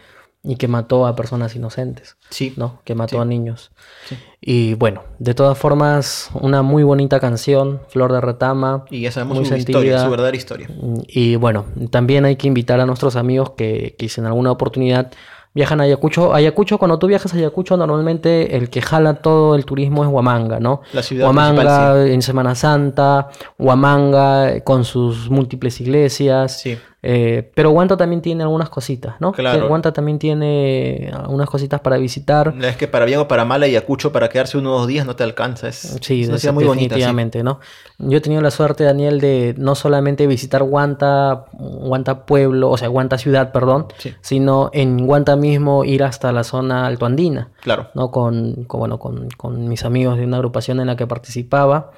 y que mató a personas inocentes, Sí. ¿no? Que mató Sí. a niños. Sí. Y bueno, de todas formas, una muy bonita canción, Flor de Retama. Y ya sabemos muy su historia, sentida. su verdadera historia. Y bueno, también hay que invitar a nuestros amigos que, que si en alguna oportunidad viajan a Ayacucho. Ayacucho, cuando tú viajas a Ayacucho, normalmente el que jala todo el turismo es Huamanga, ¿no? La ciudad Huamanga principal, en Semana Santa, Huamanga eh, con sus múltiples iglesias. Sí. Eh, pero Huanta también tiene algunas cositas, ¿no? Claro. Que Huanta también tiene algunas cositas para visitar. Es que para bien o para mal, Ayacucho, para quedarse unos dos días no te alcanza. Es, Sí, es una ciudad muy bonita. sí. definitivamente, ¿no? Yo he tenido la suerte, Daniel, de no solamente visitar Huanta, Huanta pueblo, o sea, Huanta ciudad, perdón, Sí. sino en Huanta mismo ir hasta la zona altoandina, Claro. ¿no? Con, con, bueno, con, con mis amigos de una agrupación en la que participaba,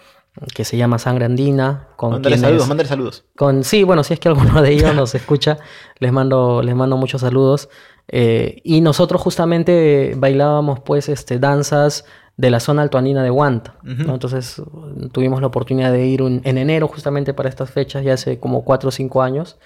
que se llama Sangre Andina, con Mándale quienes- saludos, mándale saludos. con, sí, bueno, si es que alguno de ellos nos escucha, les mando, les mando muchos saludos. Eh, y nosotros justamente bailábamos pues este, danzas de la zona altoandina de Huanta. Entonces tuvimos la oportunidad de ir un- en enero justamente para estas fechas, ya hace como 4 o 5 años.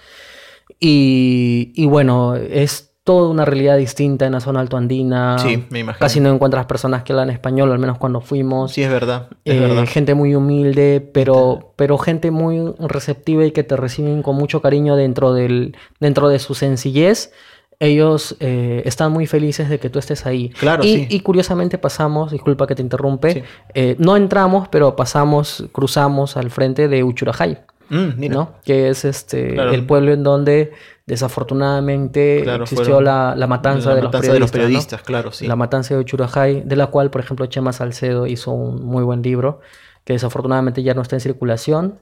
Y, y bueno, es toda una realidad distinta en la zona altoandina. Sí, me imagino. Casi no encuentras personas que hablan español, al menos cuando fuimos. Sí, es verdad. Es Eh, verdad. gente muy humilde, pero, pero gente muy receptiva y que te reciben con mucho cariño dentro, del, dentro de su sencillez. Ellos eh, están muy felices de que tú estés ahí. Claro, y, sí. y curiosamente pasamos, disculpa que te interrumpe, Sí. eh, no entramos, pero pasamos, cruzamos al frente de Uchurajay, Mm. ¿no? Que es este Claro. el pueblo en donde desafortunadamente Claro, existió la, la matanza, la de, los matanza de los periodistas, claro, sí. La matanza de Uchurajay, de la cual, por ejemplo, Chema Salcedo hizo un muy buen libro, que desafortunadamente ya no está en circulación,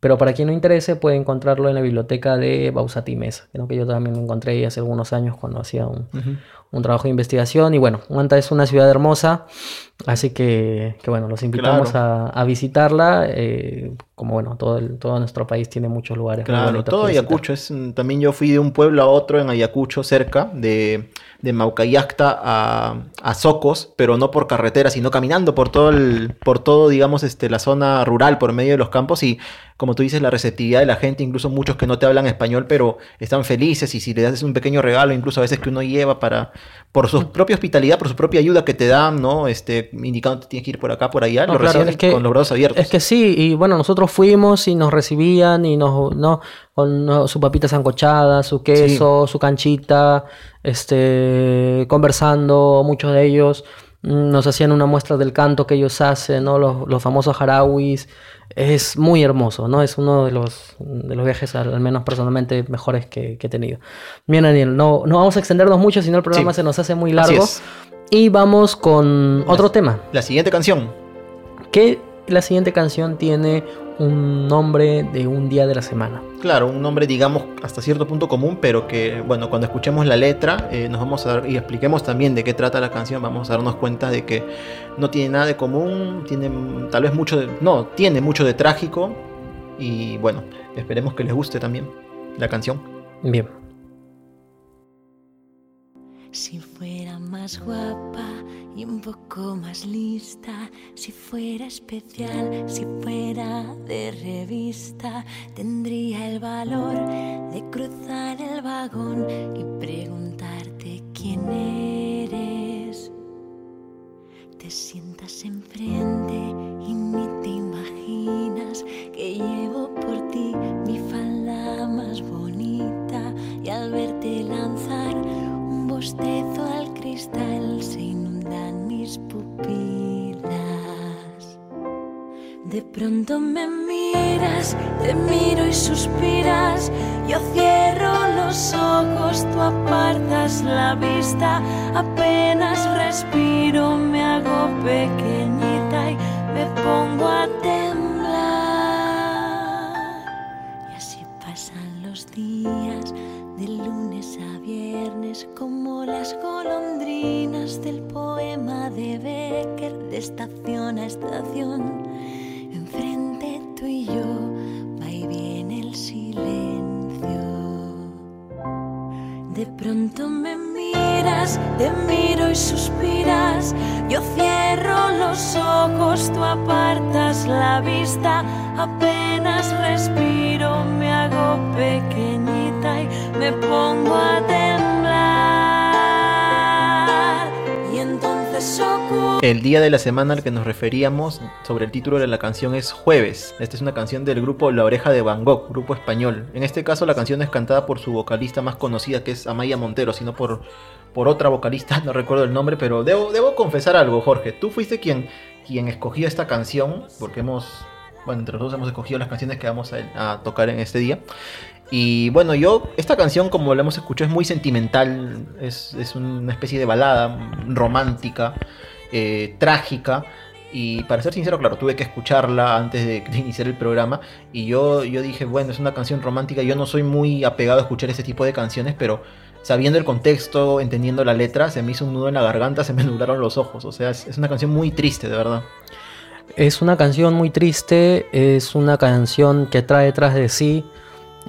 pero para quien no interese puede encontrarlo en la biblioteca de Bausati Mesa, que yo también encontré hace algunos años cuando hacía un. Un trabajo de investigación. Y bueno, Huanta es una ciudad hermosa, así que, que bueno, los invitamos a, a visitarla. eh, como bueno, todo, el- todo nuestro país tiene muchos lugares. muy Claro, bonitos todo. Ayacucho. Es, también yo fui de un pueblo a otro en Ayacucho, cerca de, de Maucayacta a, a Socos, pero no por carretera, sino caminando por todo, el, por todo, digamos, este, la zona rural, por medio de los campos. Y como tú dices, la receptividad de la gente, incluso muchos que no te hablan español, pero están felices. Y si le das un pequeño regalo, incluso a veces que uno lleva para, por su propia hospitalidad, por su propia ayuda que te dan, ¿no? Este, indicando que tienes que ir por acá, por allá, No, lo claro, reciben es que- con los brazos abiertos. Es que sí, y bueno, nosotros fuimos y nos recibían y nos, no, con no, su papita sancochada, su queso, su canchita, este, conversando, muchos de ellos nos hacían una muestra del canto que ellos hacen, ¿no? Los, los famosos jarawis. Es muy hermoso, ¿no? Es uno de los, de los viajes, al, al menos personalmente, mejores que, que he tenido. Bien, Daniel, no, no vamos a extendernos mucho, si no el programa Sí. se nos hace muy largo. Y vamos con otro tema La siguiente canción. que la siguiente canción tiene un nombre de un día de la semana. Claro, un nombre, digamos, hasta cierto punto común, pero que, bueno, cuando escuchemos la letra, eh, nos vamos a dar, y expliquemos también de qué trata la canción, vamos a darnos cuenta de que no tiene nada de común, tiene tal vez mucho de, no, tiene mucho de trágico, y bueno, esperemos que les guste también la canción. Bien. Si fuera más guapa y un poco más lista, si fuera especial, si fuera de revista, tendría el valor de cruzar el vagón y preguntarte quién eres. Te sientas enfrente y ni te imaginas que llevo por ti mi falda más bonita y al verte bostezo al cristal se inundan mis pupilas. De pronto me miras, te miro y suspiras. Yo cierro los ojos, tú apartas la vista. Apenas respiro, me hago pequeñita y me pongo a temblar. Y así pasan los días, viernes, como las golondrinas del poema de Becker, de estación a estación. Enfrente tú y yo, va y viene el silencio. De pronto me miras, te miro y suspiras. Yo cierro los ojos, tú apartas la vista. Apenas respiro, me hago pequeñita y me pongo a temblar. Y entonces. El día de la semana al que nos referíamos sobre el título de la canción es Jueves. Esta es una canción del grupo La Oreja de Van Gogh, grupo español. En este caso la canción es cantada por su vocalista más conocida que es Amaya Montero, sino por, por otra vocalista, no recuerdo el nombre, pero debo, debo confesar algo, Jorge. Tú fuiste quien, quien escogió esta canción, porque hemos, bueno, entre los dos hemos escogido las canciones que vamos a, a tocar en este día. Y bueno, yo, esta canción, como la hemos escuchado, es muy sentimental, es, es una especie de balada romántica, eh, trágica. Y para ser sincero, claro, tuve que escucharla antes de, iniciar el programa. Y yo, yo dije, bueno, es una canción romántica. Yo no soy muy apegado a escuchar ese tipo de canciones, pero sabiendo el contexto, entendiendo la letra, se me hizo un nudo en la garganta, se me nublaron los ojos. O sea, es, es una canción muy triste, de verdad. Es una canción muy triste, es una canción que trae detrás de sí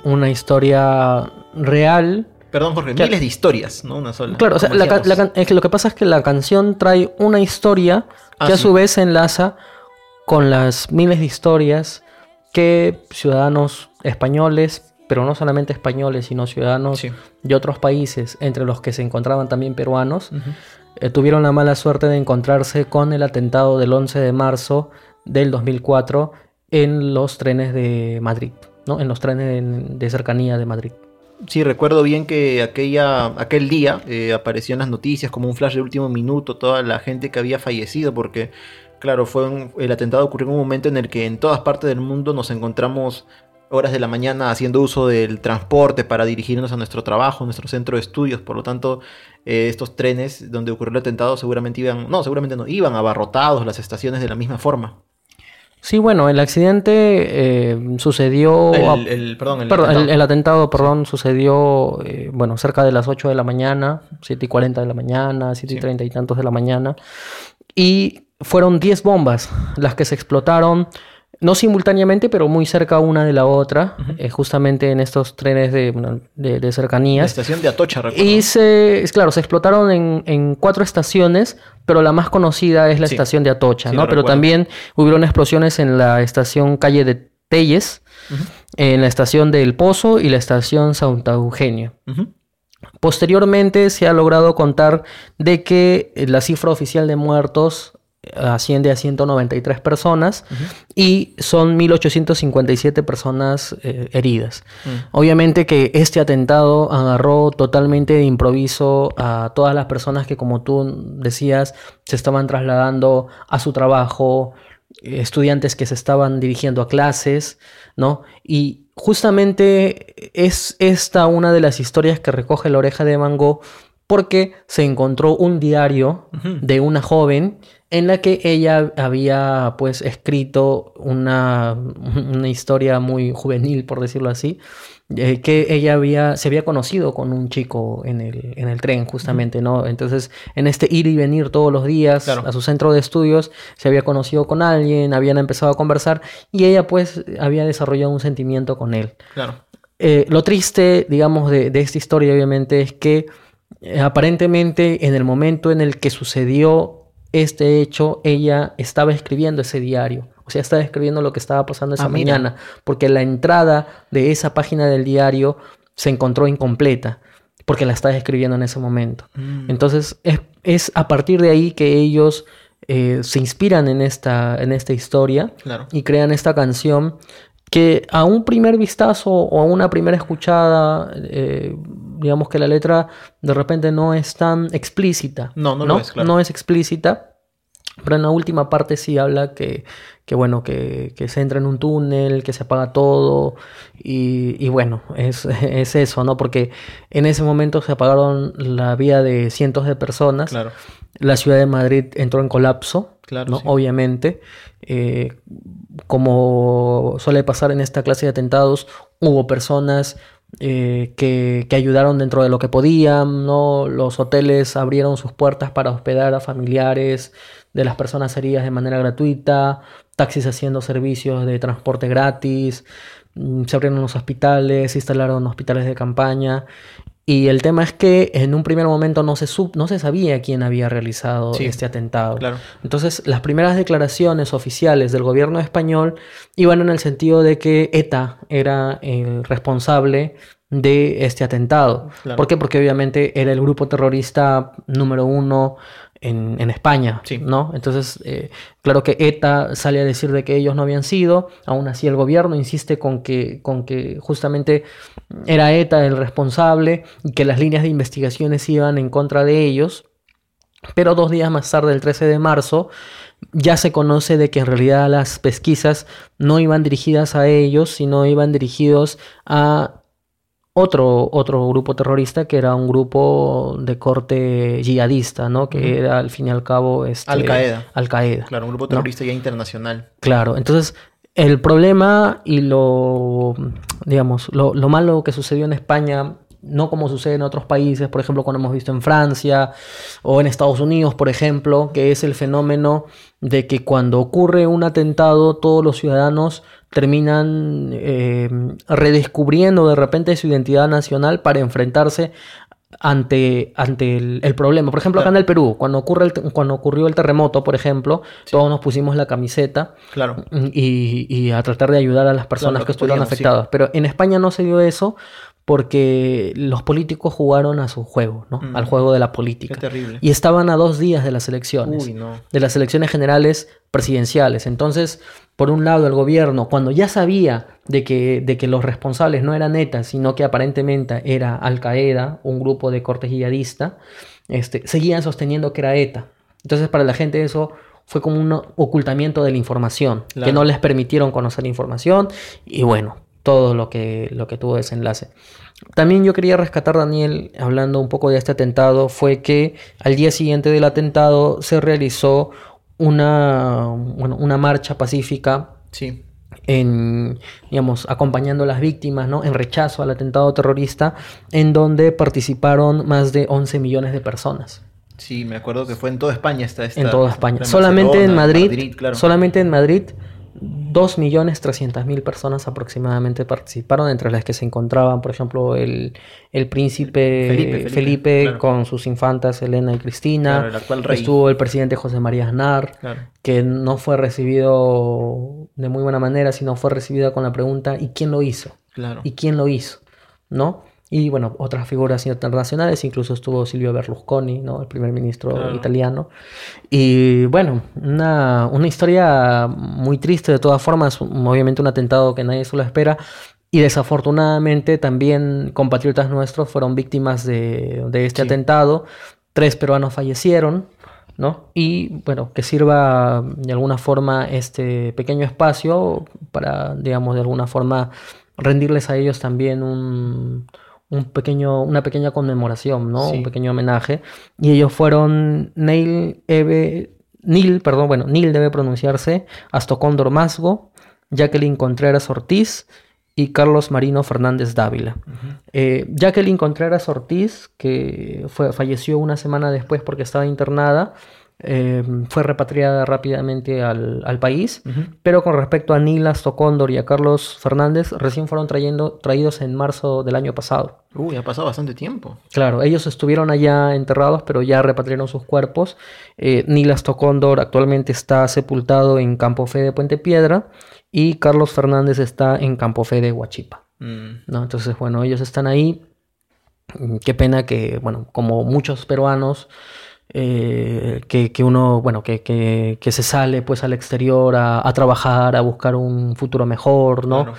una historia real. Perdón, Jorge, Claro. miles de historias, no una sola. Claro, o sea, la la es que lo que pasa es que la canción trae una historia Ah, que a su vez se enlaza con las miles de historias que ciudadanos españoles, pero no solamente españoles, sino ciudadanos Sí. de otros países, entre los que se encontraban también peruanos, eh, tuvieron la mala suerte de encontrarse con el atentado del 11 de marzo del 2004 en los trenes de Madrid, ¿no? En los trenes de, cercanía de Madrid. Sí, recuerdo bien que aquella, aquel día eh, apareció en las noticias como un flash de último minuto toda la gente que había fallecido porque, claro, fue un- el atentado ocurrió en un momento en el que en todas partes del mundo nos encontramos horas de la mañana haciendo uso del transporte para dirigirnos a nuestro trabajo, nuestro centro de estudios. Por lo tanto, eh, estos trenes donde ocurrió el atentado seguramente iban, no, seguramente no, iban abarrotados las estaciones de la misma forma. Sí, bueno, el accidente eh, sucedió... El, el- perdón, el Perdón, atentado. el atentado, perdón, sucedió, eh, bueno, cerca de las 8 de la mañana, 7 y 40 de la mañana, 7 y Sí. 30 y tantos de la mañana. Y fueron 10 bombas las que se explotaron, no simultáneamente, pero muy cerca una de la otra, eh, justamente en estos trenes de, bueno, de- de La cercanías. estación de Atocha, recuerdo. Y se, es claro, se explotaron en, en cuatro estaciones, pero la más conocida es la Sí. estación de Atocha, Sí, ¿no? Pero también hubieron explosiones en la estación calle de Telles, en la estación del Pozo y la estación Santa Eugenio. Posteriormente se ha logrado contar de que eh, la cifra oficial de muertos asciende a 193 personas y son 1857 personas eh, heridas. Mm. Obviamente que este atentado agarró totalmente de improviso a todas las personas que, como tú decías, se estaban trasladando a su trabajo, estudiantes que se estaban dirigiendo a clases, ¿no? Y justamente es esta una de las historias que recoge la oreja de Van Gogh porque se encontró un diario de una joven en la que ella había pues escrito una, una historia muy juvenil, por decirlo así, eh, que ella había, se había conocido con un chico en el, en el tren, justamente, ¿no? Entonces, en este ir y venir todos los días Claro. a su centro de estudios, se había conocido con alguien, habían empezado a conversar y ella pues había desarrollado un sentimiento con él. Claro. Eh, lo triste, digamos, de, de esta historia, obviamente, es que eh, aparentemente en el momento en el que sucedió este hecho, ella estaba escribiendo ese diario. O sea, estaba escribiendo lo que estaba pasando esa Ah, mañana, porque la entrada de esa página del diario se encontró incompleta, porque la estaba escribiendo en ese momento. Mm. Entonces, es, es a partir de ahí que ellos eh, se inspiran en esta, en esta historia Claro. y crean esta canción que a un primer vistazo o a una primera escuchada, eh, digamos que la letra de repente no es tan explícita. No, no lo es, claro. No es explícita, pero en la última parte sí habla que, que bueno, que, que se entra en un túnel, que se apaga todo y, y bueno, es, es eso, ¿no? Porque en ese momento se apagaron la vida de cientos de personas. Claro. La ciudad de Madrid entró en colapso, Claro, ¿no? sí. obviamente. Eh, como suele pasar en esta clase de atentados, hubo personas eh, que, que ayudaron dentro de lo que podían, ¿no? Los hoteles abrieron sus puertas para hospedar a familiares de las personas heridas de manera gratuita, taxis haciendo servicios de transporte gratis, mm, se abrieron los hospitales, se instalaron hospitales de campaña. Y el tema es que en un primer momento no se, sub- no se sabía quién había realizado Sí, este atentado. Claro. Entonces, las primeras declaraciones oficiales del gobierno español iban en el sentido de que ETA era el responsable de este atentado. Claro. ¿Por qué? Porque obviamente era el grupo terrorista número uno en, en España, Sí. ¿no? Entonces, eh, claro que ETA sale a decir de que ellos no habían sido, aún así el gobierno insiste con que, con que justamente era ETA el responsable y que las líneas de investigaciones iban en contra de ellos. Pero dos días más tarde, el 13 de marzo, ya se conoce de que en realidad las pesquisas no iban dirigidas a ellos, sino iban dirigidos a otro, otro grupo terrorista que era un grupo de corte yihadista, ¿no? Que era al fin y al cabo este, Al Qaeda. Al Qaeda. Claro, un grupo ¿no? terrorista ya internacional. Claro, entonces el problema y lo, digamos, lo, lo malo que sucedió en España, no como sucede en otros países, por ejemplo, cuando hemos visto en Francia o en Estados Unidos, por ejemplo, que es el fenómeno de que cuando ocurre un atentado, todos los ciudadanos terminan eh, redescubriendo de repente su identidad nacional para enfrentarse ante, ante el, el problema. Por ejemplo, acá en el Perú, cuando, ocurre el cuando ocurrió el terremoto, por ejemplo, todos nos pusimos la camiseta Claro. y, y a tratar de ayudar a las personas que estuvieron podíamos, sí. afectadas. Pero en España no se dio eso porque los políticos jugaron a su juego, ¿no? Mm. Al juego de la Qué política. terrible. Y estaban a dos días de las elecciones Uy, no. de las elecciones generales presidenciales. Entonces, por un lado, el gobierno, cuando ya sabía de que, de que los responsables no eran ETA, sino que aparentemente era Al Qaeda, un grupo de corte yihadista, este, seguían sosteniendo que era ETA. Entonces, para la gente eso fue como un ocultamiento de la información, que no les permitieron conocer la información y bueno, todo lo que, lo que tuvo desenlace. También yo quería rescatar, Daniel, hablando un poco de este atentado, fue que al día siguiente del atentado se realizó una, bueno, una marcha pacífica Sí. en, digamos, acompañando a las víctimas, ¿no? En rechazo al atentado terrorista, en donde participaron más de 11 millones de personas. Sí, me acuerdo que fue en toda España esta, esta en toda España. en Solamente en Madrid, claro. solamente en Madrid, 2.300.000 personas aproximadamente participaron, entre las que se encontraban, por ejemplo, el, el príncipe Felipe, Felipe, Felipe, claro. con sus infantas Elena y Cristina. Claro, el. Estuvo el presidente José María Aznar, Claro. que no fue recibido de muy buena manera, sino fue recibido con la pregunta ¿y quién lo hizo? Claro. ¿Y quién lo hizo? ¿No? Y bueno, otras figuras internacionales, incluso estuvo Silvio Berlusconi, ¿no? El primer ministro Claro. italiano. Y bueno, una, una historia muy triste de todas formas, obviamente un atentado que nadie se lo espera. Y desafortunadamente también compatriotas nuestros fueron víctimas de, de este Sí. atentado. Tres peruanos fallecieron, ¿no? Y bueno, que sirva de alguna forma este pequeño espacio para, digamos, de alguna forma rendirles a ellos también un, un pequeño, una pequeña conmemoración, ¿no? Sí. Un pequeño homenaje. Y ellos furon Neil Eve Nil, perdón, bueno, Nil debe pronunciarse, Astocóndor Masgo, Jacqueline Contreras Ortiz y Carlos Marino Fernández Dávila. Eh, Jacqueline Contreras Ortiz, que fue, falleció una semana después porque estaba internada, eh, fue repatriada rápidamente al, al país, pero con respecto a Nila Stocóndor y a Carlos Fernández, recién fueron trayendo, traídos en marzo del año pasado. Uy, ha pasado bastante tiempo. Claro, ellos estuvieron allá enterrados, pero ya repatriaron sus cuerpos. Eh, Nila Stocóndor actualmente está sepultado en Campo Fe de Puente Piedra y Carlos Fernández está en Campo Fe de Huachipa. Mm, ¿no? Entonces, bueno, ellos están ahí. Mm, Qué pena que, bueno, como muchos peruanos, eh, que, que uno, bueno, que, que- que se sale pues al exterior a, a trabajar, a buscar un futuro mejor, ¿no? claro.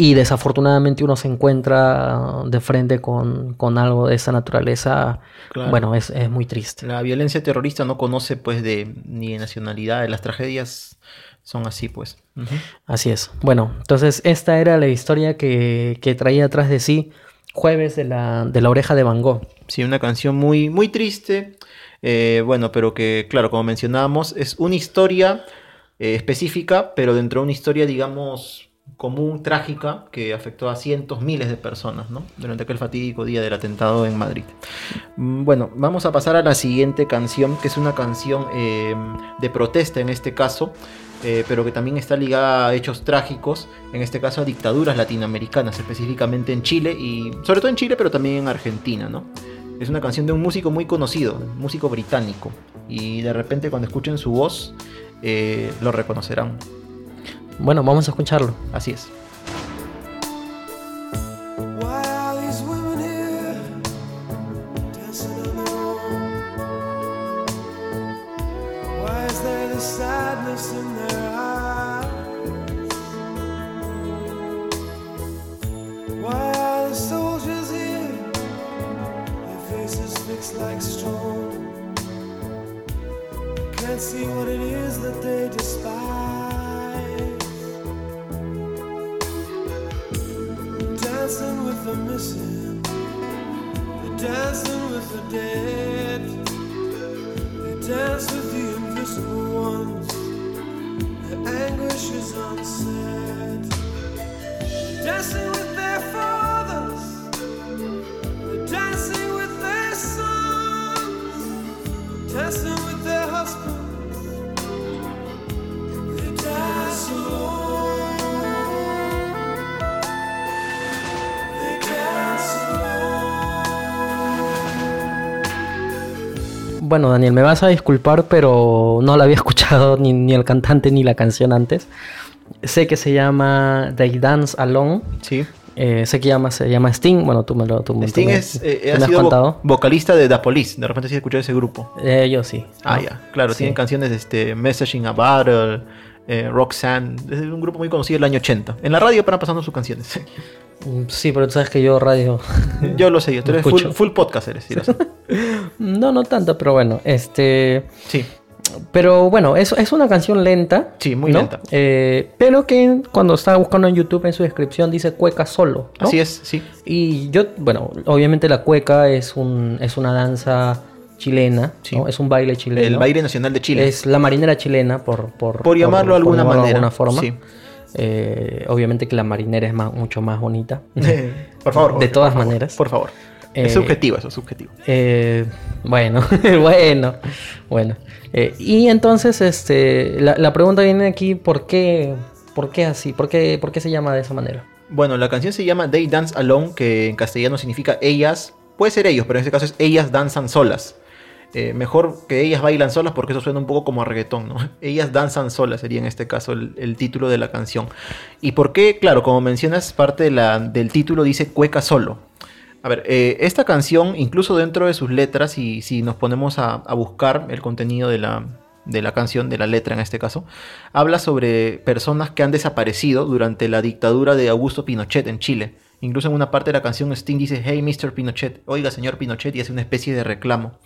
Y desafortunadamente uno se encuentra de frente con, con algo de esa naturaleza. Claro. Bueno, es, es muy triste. La violencia terrorista no conoce pues de ni de nacionalidad, las tragedias son así pues. Así es. Bueno, entonces esta era la historia que, que traía atrás de sí Jueves de la, de la oreja de Van Gogh. Sí, una canción muy, muy triste, eh, bueno, pero que, claro, como mencionábamos, es una historia eh, específica, pero dentro de una historia, digamos, común, trágica, que afectó a cientos, miles de personas, ¿no? Durante aquel fatídico día del atentado en Madrid. Mm, Bueno, vamos a pasar a la siguiente canción, que es una canción eh, de protesta en este caso, eh, pero que también está ligada a hechos trágicos, en este caso a dictaduras latinoamericanas, específicamente en Chile, y sobre todo en Chile, pero también en Argentina, ¿no? Es una canción de un músico muy conocido, un músico británico, y de repente cuando escuchen su voz, eh, lo reconocerán. Bueno, vamos a escucharlo. Así es. Are fixed like stone. Can't see what it is that they despise. dancing with the missing, they're dancing with the dead, they dance with the invisible ones, their anguish is unsaid. Dancing with their fathers, dancing with their husbands, they dance alone. They dance alone. Bueno, Daniel, me vas a disculpar, pero no la había escuchado ni, ni el cantante ni la canción antes. Sé que se llama They Dance Alone. Sí. Eh, sé que llama, se llama Sting. Bueno, tú me lo tú, tú Sting me- es, eh, tú ha me has sido contado. vocalista de The Police. De repente sí escuché ese grupo. Eh, yo sí. Ah, ¿no? ya. Claro, Sí. tienen canciones de este, Messaging a Battle, eh, Roxanne. Es un grupo muy conocido del año 80. En la radio paran pasando sus canciones. Mm, Sí, pero tú sabes que yo radio. yo lo sé, yo. Tú eres full, full podcast, eres. sí, no, no tanto, pero bueno. Este. Sí, Pero bueno, es, es una canción lenta. Sí, muy ¿no? lenta. Eh, pero que cuando estaba buscando en YouTube en su descripción dice cueca solo. ¿no? así es, sí. Y yo, bueno, obviamente la cueca es, un, es una danza chilena, Sí. ¿no? es un baile chileno. El baile nacional de Chile. Es la marinera chilena, por, por, Por llamarlo de alguna manera, alguna forma. sí. Eh, obviamente que la marinera es más- mucho más bonita. por favor. De todas por favor, maneras. Por favor. Eh, es subjetivo, eso es subjetivo. Eh, bueno, bueno, bueno. Eh, y entonces, este, la, la pregunta viene aquí, ¿por qué, por qué así? ¿Por qué, ¿Por qué se llama de esa manera? Bueno, la canción se llama They Dance Alone, que en castellano significa ellas, puede ser ellos, pero en este caso es ellas danzan solas. Eh, mejor que ellas bailan solas porque eso suena un poco como a reggaetón, ¿no? Ellas danzan solas sería en este caso el, el título de la canción. ¿Y por qué? Claro, como mencionas, parte de la- del título dice cueca solo. A ver, eh, esta canción, incluso dentro de sus letras, y si nos ponemos a, buscar el contenido de la, de la canción, de la letra en este caso, habla sobre personas que han desaparecido durante la dictadura de Augusto Pinochet en Chile. Incluso en una parte de la canción Sting dice, hey Mr. Pinochet, oiga señor Pinochet, y hace una especie de reclamo.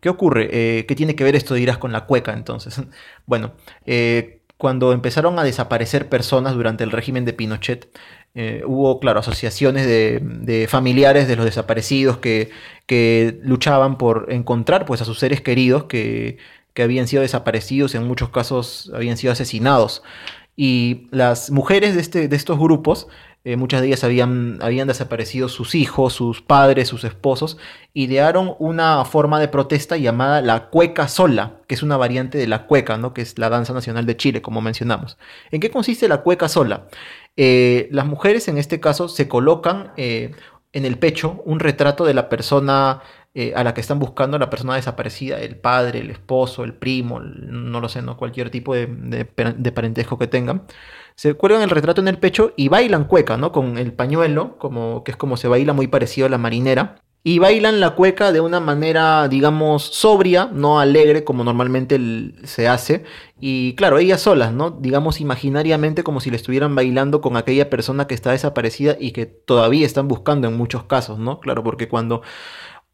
¿Qué ocurre? Eh, ¿Qué tiene que ver esto, dirás, con la cueca entonces? bueno, eh, cuando empezaron a desaparecer personas durante el régimen de Pinochet, eh, hubo, claro, asociaciones de, familiares de los desaparecidos que, luchaban por encontrar pues, a sus seres queridos que, que habían sido desaparecidos, en muchos casos habían sido asesinados. Y las mujeres de, este, de estos grupos, eh, muchas de ellas habían, habían desaparecido sus hijos, sus padres, sus esposos, idearon una forma de protesta llamada la cueca sola, que es una variante de la cueca, ¿no? que es la danza nacional de Chile, como mencionamos. ¿En qué consiste la cueca sola? Eh, las mujeres en este caso se colocan eh, en el pecho un retrato de la persona eh, a la que están buscando, la persona desaparecida, el padre, el esposo, el primo, no lo sé, ¿no? cualquier tipo de, de parentesco que tengan. Se cuelgan el retrato en el pecho y bailan cueca, ¿no? Con el pañuelo, como, que es como se baila muy parecido a la marinera. Y bailan la cueca de una manera, digamos, sobria, no alegre como normalmente se hace. Y claro, ellas solas, ¿no? Digamos imaginariamente como si le estuvieran bailando con aquella persona que está desaparecida y que todavía están buscando en muchos casos, ¿no? Claro, porque cuando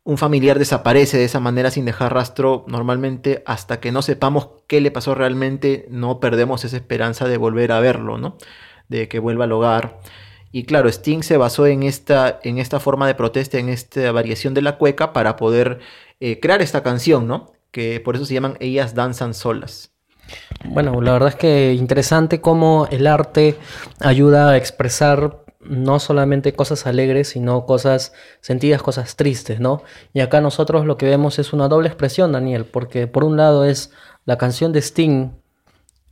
un familiar desaparece de esa manera sin dejar rastro, normalmente hasta que no sepamos qué le pasó realmente, no perdemos esa esperanza de volver a verlo, ¿no? De que vuelva al hogar. Y claro, Sting se basó en esta, en esta forma de protesta, en esta variación de la cueca para poder eh, crear esta canción, ¿no? Que por eso se llaman Ellas Danzan Solas. Bueno, la verdad es que interesante cómo el arte ayuda a expresar no solamente cosas alegres, sino cosas sentidas, cosas tristes, ¿no? Y acá nosotros lo que vemos es una doble expresión, Daniel, porque por un lado es la canción de Sting,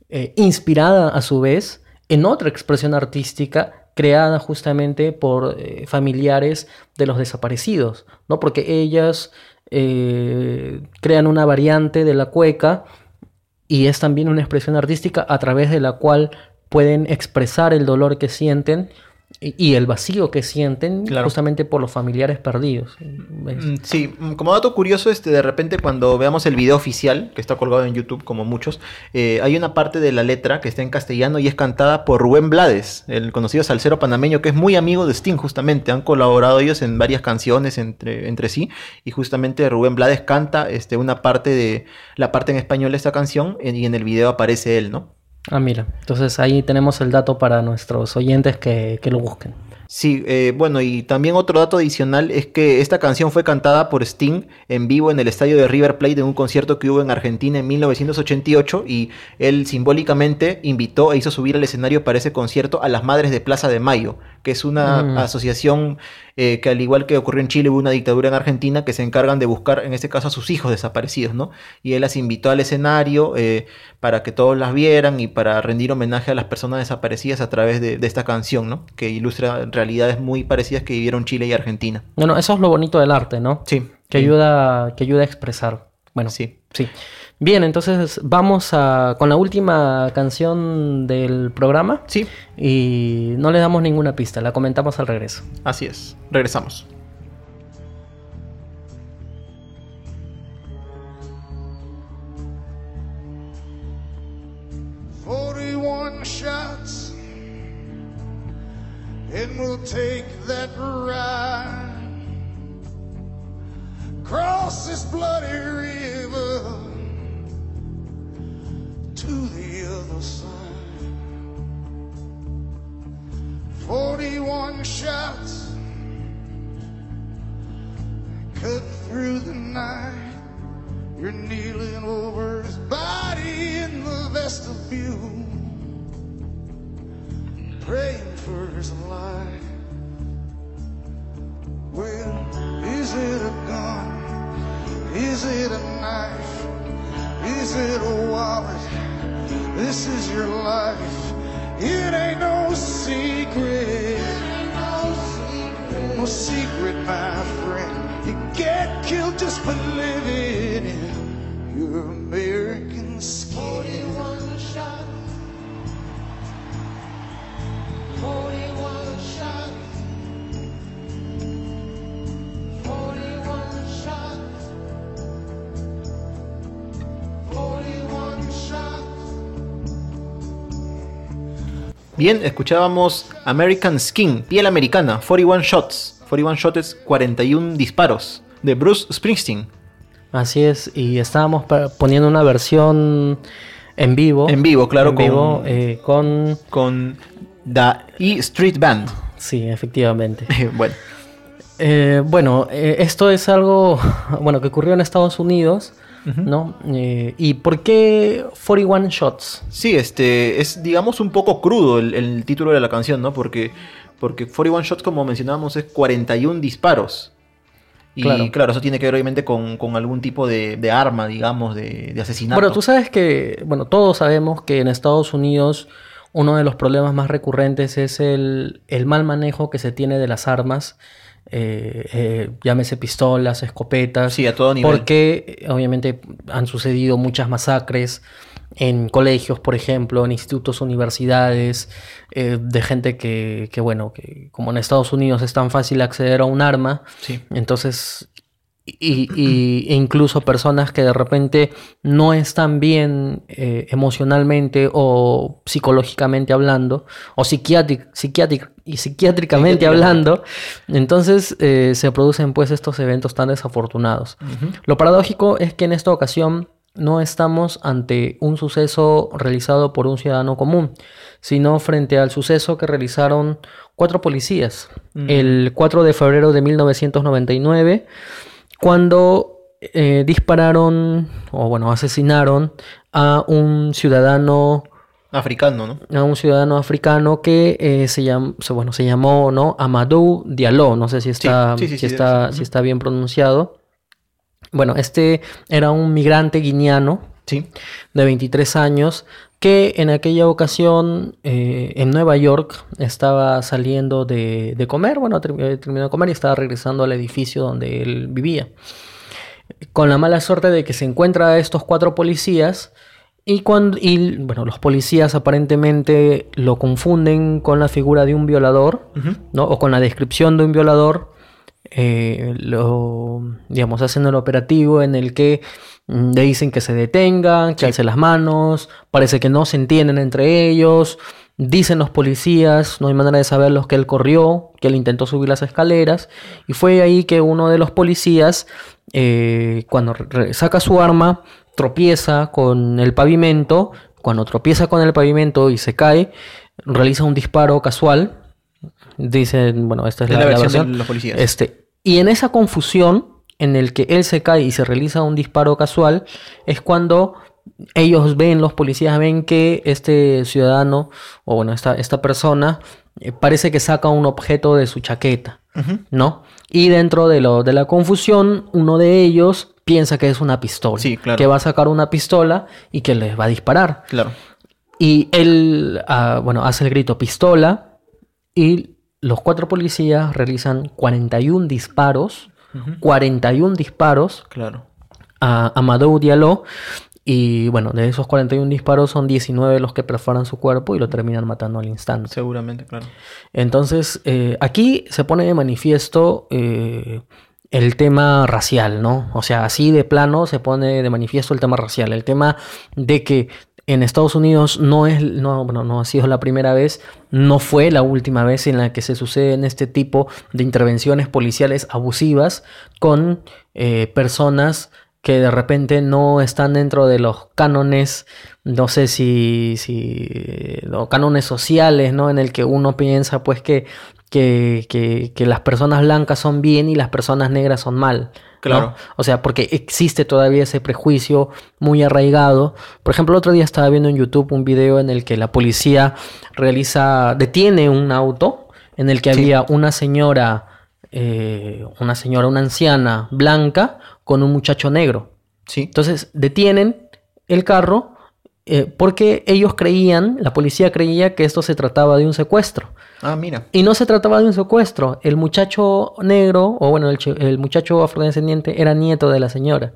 eh, inspirada a su vez en otra expresión artística creada justamente por eh, familiares de los desaparecidos, ¿no? Porque ellas eh, crean una variante de la cueca y es también una expresión artística a través de la cual pueden expresar el dolor que sienten y, y el vacío que sienten Claro. justamente por los familiares perdidos. Mm, Sí, mm, como dato curioso, este, de repente cuando veamos el video oficial, que está colgado en YouTube como muchos, eh, hay una parte de la letra que está en castellano y es cantada por Rubén Blades, el conocido salsero panameño que es muy amigo de Sting justamente. Han colaborado ellos en varias canciones entre, entre sí y justamente Rubén Blades canta este, una parte de la parte en español de esta canción y en el video aparece él, ¿no? Ah, mira, entonces ahí tenemos el dato para nuestros oyentes que, que lo busquen. Sí, eh, bueno, y también otro dato adicional es que esta canción fue cantada por Sting en vivo en el estadio de River Plate en un concierto que hubo en Argentina en 1988 y él simbólicamente invitó e hizo subir al escenario para ese concierto a las Madres de Plaza de Mayo, que es una Mm. asociación eh, que al igual que ocurrió en Chile hubo una dictadura en Argentina que se encargan de buscar en este caso a sus hijos desaparecidos, ¿no? Y él las invitó al escenario eh, para que todos las vieran y para rendir homenaje a las personas desaparecidas a través de, de esta canción, ¿no? Que ilustra realidades muy parecidas que vivieron Chile y Argentina. Bueno, eso es lo bonito del arte, ¿no? Sí. Que ayuda, que ayuda a expresar. Bueno, Sí. Sí. Bien, entonces vamos a, con la última canción del programa Sí, y no le damos ninguna pista, la comentamos al regreso. así es. Regresamos. Bien, escuchábamos American Skin, piel americana, 41 shots. 41 shots es 41 disparos de Bruce Springsteen. Así es, y estábamos poniendo una versión en vivo. En vivo, claro, en con- vivo, eh, con... con The E Street Band. Sí, efectivamente. bueno, Eh, bueno, eh, esto es algo bueno, que ocurrió en Estados Unidos ¿no? Eh, ¿Y por qué 41 Shots? Sí, este, es digamos un poco crudo el, el título de la canción, ¿no? Porque, porque 41 Shots, como mencionábamos, es 41 disparos. Y Claro. claro, eso tiene que ver obviamente con, con algún tipo de, de arma, digamos, de, de asesinato. Bueno, tú sabes que, bueno, todos sabemos que en Estados Unidos uno de los problemas más recurrentes es el, el mal manejo que se tiene de las armas, eh, eh, llámese pistolas, escopetas, Sí, a todo nivel. porque eh, obviamente han sucedido muchas masacres en colegios, por ejemplo, en institutos, universidades, eh, de gente que, que, bueno, que como en Estados Unidos es tan fácil acceder a un arma, Sí. entonces, y, y- e incluso personas que de repente no están bien eh, emocionalmente o psicológicamente hablando, o psiquiátric, psiquiátric- y psiquiátricamente hablando, entonces eh, se producen pues estos eventos tan desafortunados. Lo paradójico es que en esta ocasión no estamos ante un suceso realizado por un ciudadano común, sino frente al suceso que realizaron cuatro policías. El 4 de febrero de 1999, cuando eh, dispararon, o bueno, asesinaron a un ciudadano Africano, ¿no? a un ciudadano africano que eh, se, llam- bueno, se llamó ¿no? Amadou Diallo. No sé si está, sí, sí, si está, si está bien pronunciado. Bueno, este era un migrante guineano Sí. de 23 años que en aquella ocasión eh, en Nueva York estaba saliendo de, de comer, bueno, ter- eh, terminó de comer y estaba regresando al edificio donde él vivía. Con la mala suerte de que se encuentra a estos cuatro policías y, cuando, y bueno, los policías aparentemente lo confunden con la figura de un violador, ¿no? O con la descripción de un violador. eh, lo, digamos, hacen el operativo en el que le dicen que se detengan, que alce las manos, parece que no se entienden entre ellos. Dicen los policías, no hay manera de saberlos, que él corrió, que él intentó subir las escaleras. Y fue ahí que uno de los policías, eh, cuando saca su arma, tropieza con el pavimento. Cuando tropieza con el pavimento y se cae, realiza un disparo casual. Dicen, bueno, esta es la, la la versión de versión. los policías. Este, y en esa confusión en el que él se cae y se realiza un disparo casual, es cuando ellos ven, los policías ven que este ciudadano, o bueno, esta, esta persona, eh, parece que saca un objeto de su chaqueta, ¿no? Y dentro de, lo, de la confusión, uno de ellos piensa que es una pistola. Sí, claro. Que va a sacar una pistola y que les va a disparar. Claro. Y él, ah, bueno, hace el grito pistola y los cuatro policías realizan 41 disparos, 41 disparos Claro. a Amadou Diallo y bueno, de esos 41 disparos son 19 los que perforan su cuerpo y lo terminan matando al instante. Seguramente, claro. Entonces, eh, aquí se pone de manifiesto eh, el tema racial, ¿no? O sea, así de plano se pone de manifiesto el tema racial, el tema de que en Estados Unidos no es, no, bueno, no ha sido la primera vez, no fue la última vez en la que se suceden este tipo de intervenciones policiales abusivas con eh, personas que de repente no están dentro de los cánones, no sé si, los cánones sociales, ¿no? En el que uno piensa pues que, que, que las personas blancas son bien y las personas negras son mal. ¿No? Claro. O sea, porque existe todavía ese prejuicio muy arraigado. Por ejemplo, el otro día estaba viendo en YouTube un video en el que la policía realiza, detiene un auto en el que Sí. había una señora, eh, una señora, una anciana blanca con un muchacho negro. Sí. Entonces detienen el carro eh, porque ellos creían, la policía creía que esto se trataba de un secuestro. Ah, mira. Y no se trataba de un secuestro. El muchacho negro, o bueno, el, el muchacho afrodescendiente era nieto de la señora.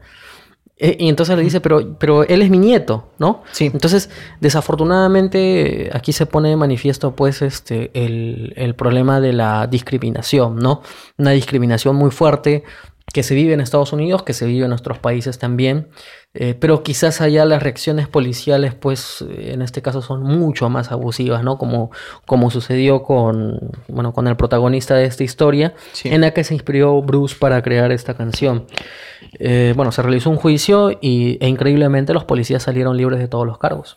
Eh, y entonces le dice, pero, pero él es mi nieto, ¿no? Sí. Entonces, desafortunadamente, aquí se pone de manifiesto, pues, este, el, el problema de la discriminación, ¿no? Una discriminación muy fuerte que se vive en Estados Unidos, que se vive en nuestros países también, eh, pero quizás allá las reacciones policiales, pues eh, en este caso son mucho más abusivas, ¿no? Como, como sucedió con, bueno, con el protagonista de esta historia, Sí. en la que se inspiró Bruce para crear esta canción. Eh, bueno, se realizó un juicio y, e increíblemente los policías salieron libres de todos los cargos.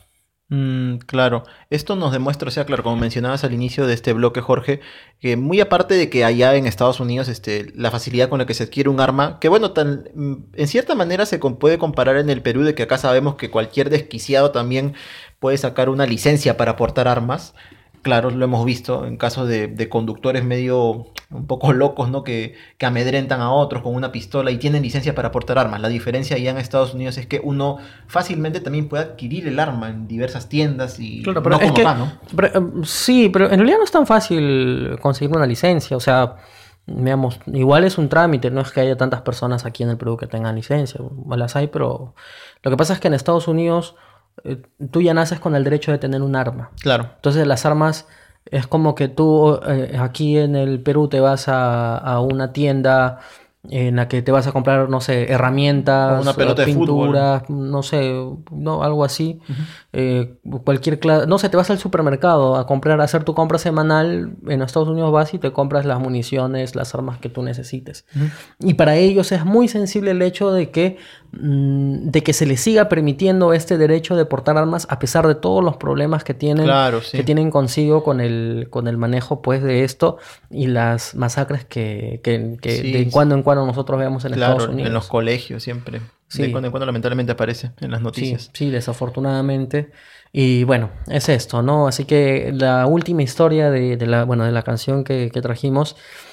Mm, claro, esto nos demuestra, o sea, claro, como mencionabas al inicio de este bloque, Jorge, que muy aparte de que allá en Estados Unidos este, la facilidad con la que se adquiere un arma, que bueno, tan, mm, en cierta manera se puede comparar en el Perú, de que acá sabemos que cualquier desquiciado también puede sacar una licencia para portar armas. Claro, lo hemos visto en casos de, de conductores medio un poco locos, ¿no? Que, que amedrentan a otros con una pistola y tienen licencia para portar armas. La diferencia allá en Estados Unidos es que uno fácilmente también puede adquirir el arma en diversas tiendas y Claro, pero no es como que- acá, ¿no? pero, eh, sí, pero en realidad no es tan fácil conseguir una licencia. O sea, digamos, igual es un trámite. No es que haya tantas personas aquí en el Perú que tengan licencia. Las hay, pero lo que pasa es que en Estados Unidos eh, tú ya naces con el derecho de tener un arma. Claro. Entonces las armas es como que tú eh, aquí en el Perú te vas a, a una tienda en la que te vas a comprar, no sé, herramientas, O una pelota de fútbol. pinturas, no sé, no, algo así. Eh, cualquier clase, no sé, te vas al supermercado a comprar, a hacer tu compra semanal. En Estados Unidos vas y te compras las municiones, las armas que tú necesites. Y para ellos es muy sensible el hecho de que, de que se les siga permitiendo este derecho de portar armas a pesar de todos los problemas que tienen, Claro, sí. que tienen consigo con el, con el manejo pues, de esto y las masacres que, que, que Sí, de sí. cuando en cuando nosotros vemos en Claro, Estados Unidos. en los colegios siempre. De cuando en cuando lamentablemente aparece en las noticias. sí, desafortunadamente. Y bueno, es esto, ¿no? Así que la última historia de, de la, bueno, de la canción que, que trajimos mm,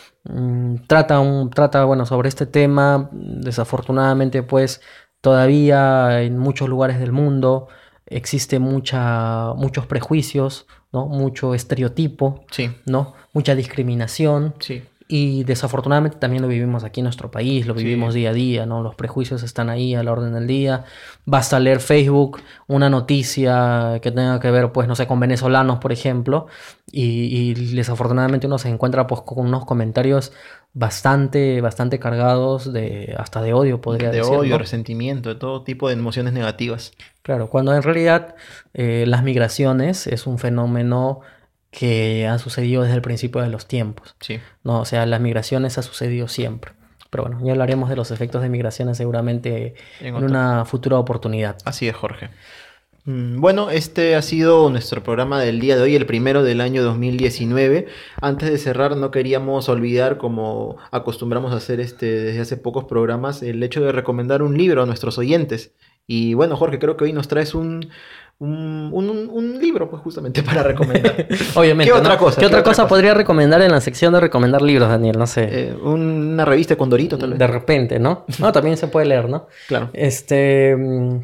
trata, un, trata bueno, sobre este tema. Desafortunadamente, pues todavía en muchos lugares del mundo existe mucha, muchos prejuicios, ¿no? Mucho estereotipo, Sí, ¿no? Mucha discriminación. sí. Y desafortunadamente también lo vivimos aquí en nuestro país, lo Sí. vivimos día a día, ¿no? Los prejuicios están ahí a la orden del día. Basta leer Facebook, una noticia que tenga que ver, pues, no sé, con venezolanos, por ejemplo, y, y desafortunadamente uno se encuentra, pues, con unos comentarios bastante, bastante cargados de, hasta de odio, podría de decir, odio, ¿no? resentimiento, de todo tipo de emociones negativas. Claro, cuando en realidad eh, las migraciones es un fenómeno que ha sucedido desde el principio de los tiempos. Sí. No, o sea, las migraciones ha sucedido siempre. Pero bueno, ya hablaremos de los efectos de migraciones seguramente En en, una futura oportunidad. Así es, Jorge. Mm, Bueno, este ha sido nuestro programa del día de hoy, el primero del año 2019. Antes de cerrar, no queríamos olvidar, como acostumbramos a hacer este, desde hace pocos programas, el hecho de recomendar un libro a nuestros oyentes. Y bueno, Jorge, creo que hoy nos traes un, un, un- un libro, pues justamente para recomendar. Obviamente. ¿Qué otra ¿no? cosa? ¿Qué otra cosa podría recomendar en la sección de recomendar libros, Daniel? No sé. Eh, una revista con Dorito, tal vez. de repente, ¿no? No, también se puede leer, ¿no? Claro. Este. mm,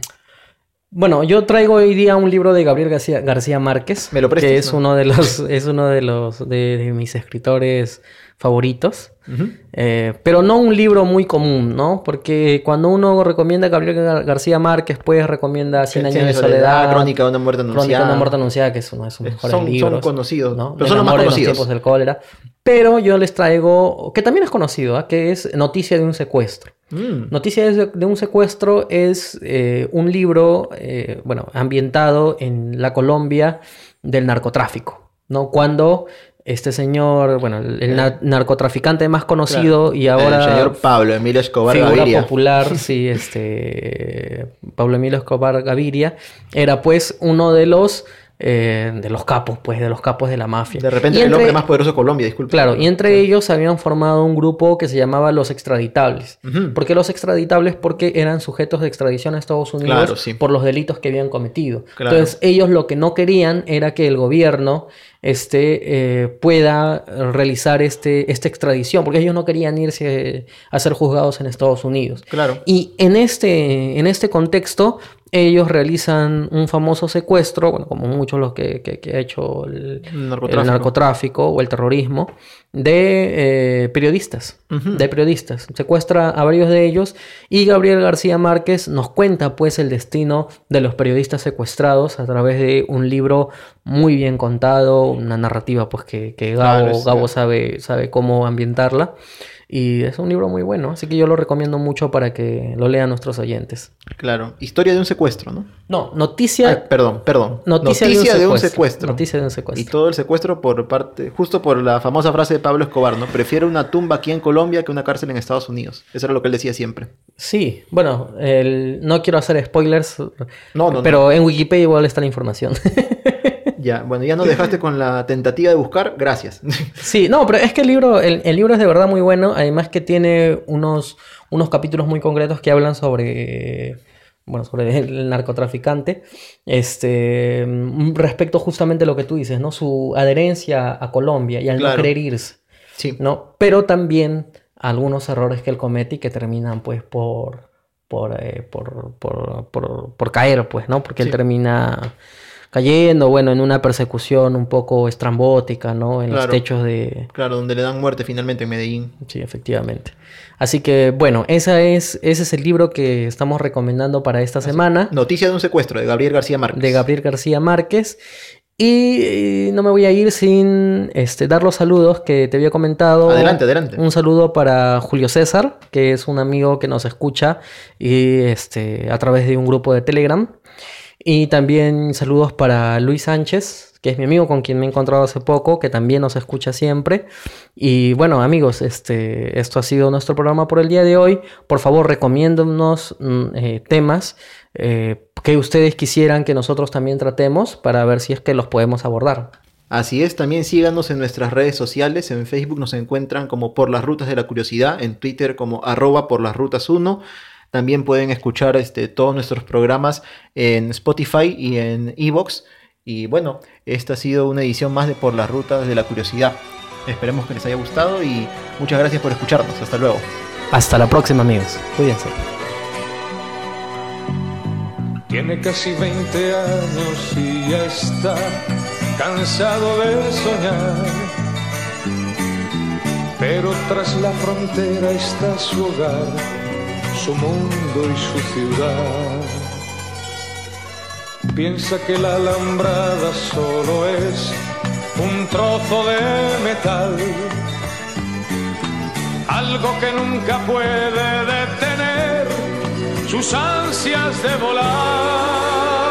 Bueno, yo traigo hoy día un libro de Gabriel García, García Márquez. ¿Me lo prestas, Que es no? uno de los, es uno de los de, de mis escritores favoritos. Eh, pero no un libro muy común, ¿no? Porque cuando uno recomienda a Gabriel Gar- García Márquez, pues recomienda Cien años de soledad, Crónica de una muerte Crónica anunciada. de una muerte anunciada, que es uno de sus Eh, mejores son- son libros. conocidos, ¿no? pero son los más conocidos. tiempos del cólera. Pero yo les traigo, que también es conocido, ¿ah? que es Noticia de un secuestro. Mm, Noticia de, de un secuestro es eh, un libro, eh, bueno, ambientado en la Colombia del narcotráfico, ¿no? Cuando este señor, bueno, el, na- narcotraficante más conocido y ahora El señor Pablo Emilio Escobar figura Gaviria. popular, sí, este Pablo Emilio Escobar Gaviria era pues uno de los eh, de los capos, pues de los capos de la mafia. De repente el hombre más poderoso de Colombia, disculpe. Claro, y entre ellos habían formado un grupo que se llamaba los extraditables. Ujú. ¿Por qué los extraditables? Porque eran sujetos de extradición a Estados Unidos Claro, sí. por los delitos que habían cometido. Claro. Entonces, ellos lo que no querían era que el gobierno este, eh, pueda realizar este, esta extradición, porque ellos no querían irse a ser juzgados en Estados Unidos. Claro. Y en este, en este contexto, ellos realizan un famoso secuestro, bueno, como muchos los que, que- que ha hecho el, El narcotráfico. el narcotráfico o el terrorismo, de eh, periodistas. De periodistas. Secuestra a varios de ellos y Gabriel García Márquez nos cuenta pues el destino de los periodistas secuestrados a través de un libro muy bien contado, una narrativa pues que, que Gabo, Claro, Gabo sabe, sabe cómo ambientarla. Y es un libro muy bueno, así que yo lo recomiendo mucho para que lo lean nuestros oyentes. Claro. Historia de un secuestro, ¿no? No, noticia, Ay, perdón, perdón. noticia, de, un secuestro. secuestro. Noticia de un Y secuestro. todo el secuestro por parte, justo por la famosa frase de Pablo Escobar, ¿no? Prefiero una tumba aquí en Colombia que una cárcel en Estados Unidos. Eso era lo que él decía siempre. Sí, bueno, el- no quiero hacer spoilers, No, no, pero en Wikipedia igual está la información. Ya, bueno, ya nos dejaste con la tentativa de buscar, gracias. Sí, no, pero es que el libro, el, el libro es de verdad muy bueno. Además que tiene unos, unos capítulos muy concretos que hablan sobre. Bueno, sobre el narcotraficante. Este. Respecto justamente a lo que tú dices, ¿no? Su adherencia a Colombia y al no querer irse. Sí, ¿no? Pero también algunos errores que él comete y que terminan pues por, por, eh, por, por, por- por caer, pues, ¿no? Porque él termina cayendo, bueno, en una persecución un poco estrambótica, ¿no? En los Claro. techos de... claro, donde le dan muerte finalmente en Medellín. Sí, efectivamente. Así que, bueno, esa es, ese es el libro que estamos recomendando para esta semana, Noticia de un secuestro de Gabriel García Márquez. de Gabriel García Márquez. Y eh, no me voy a ir sin este, dar los saludos que te había comentado. Adelante, adelante. Un saludo para Julio César, que es un amigo que nos escucha y, este, a través de un grupo de Telegram. Y también saludos para Luis Sánchez, que es mi amigo con quien me he encontrado hace poco, que también nos escucha siempre. Y bueno, amigos, este, esto ha sido nuestro programa por el día de hoy. Por favor, recomiéndonos mm, eh, temas eh, que ustedes quisieran que nosotros también tratemos para ver si es que los podemos abordar. Así es, también síganos en nuestras redes sociales. En Facebook nos encuentran como Por las Rutas de la Curiosidad, en Twitter como arroba por las rutas 1. También pueden escuchar este, todos nuestros programas en Spotify y en Evox. Y bueno, esta ha sido una edición más de Por las Rutas de la Curiosidad. Esperemos que les haya gustado y muchas gracias por escucharnos. Hasta luego. Hasta la próxima, amigos. Cuídense. Tiene casi 20 años y ya está cansado de soñar. Pero tras la frontera está su hogar, su mundo y su ciudad. Piensa que la alambrada solo es un trozo de metal, algo que nunca puede detener sus ansias de volar.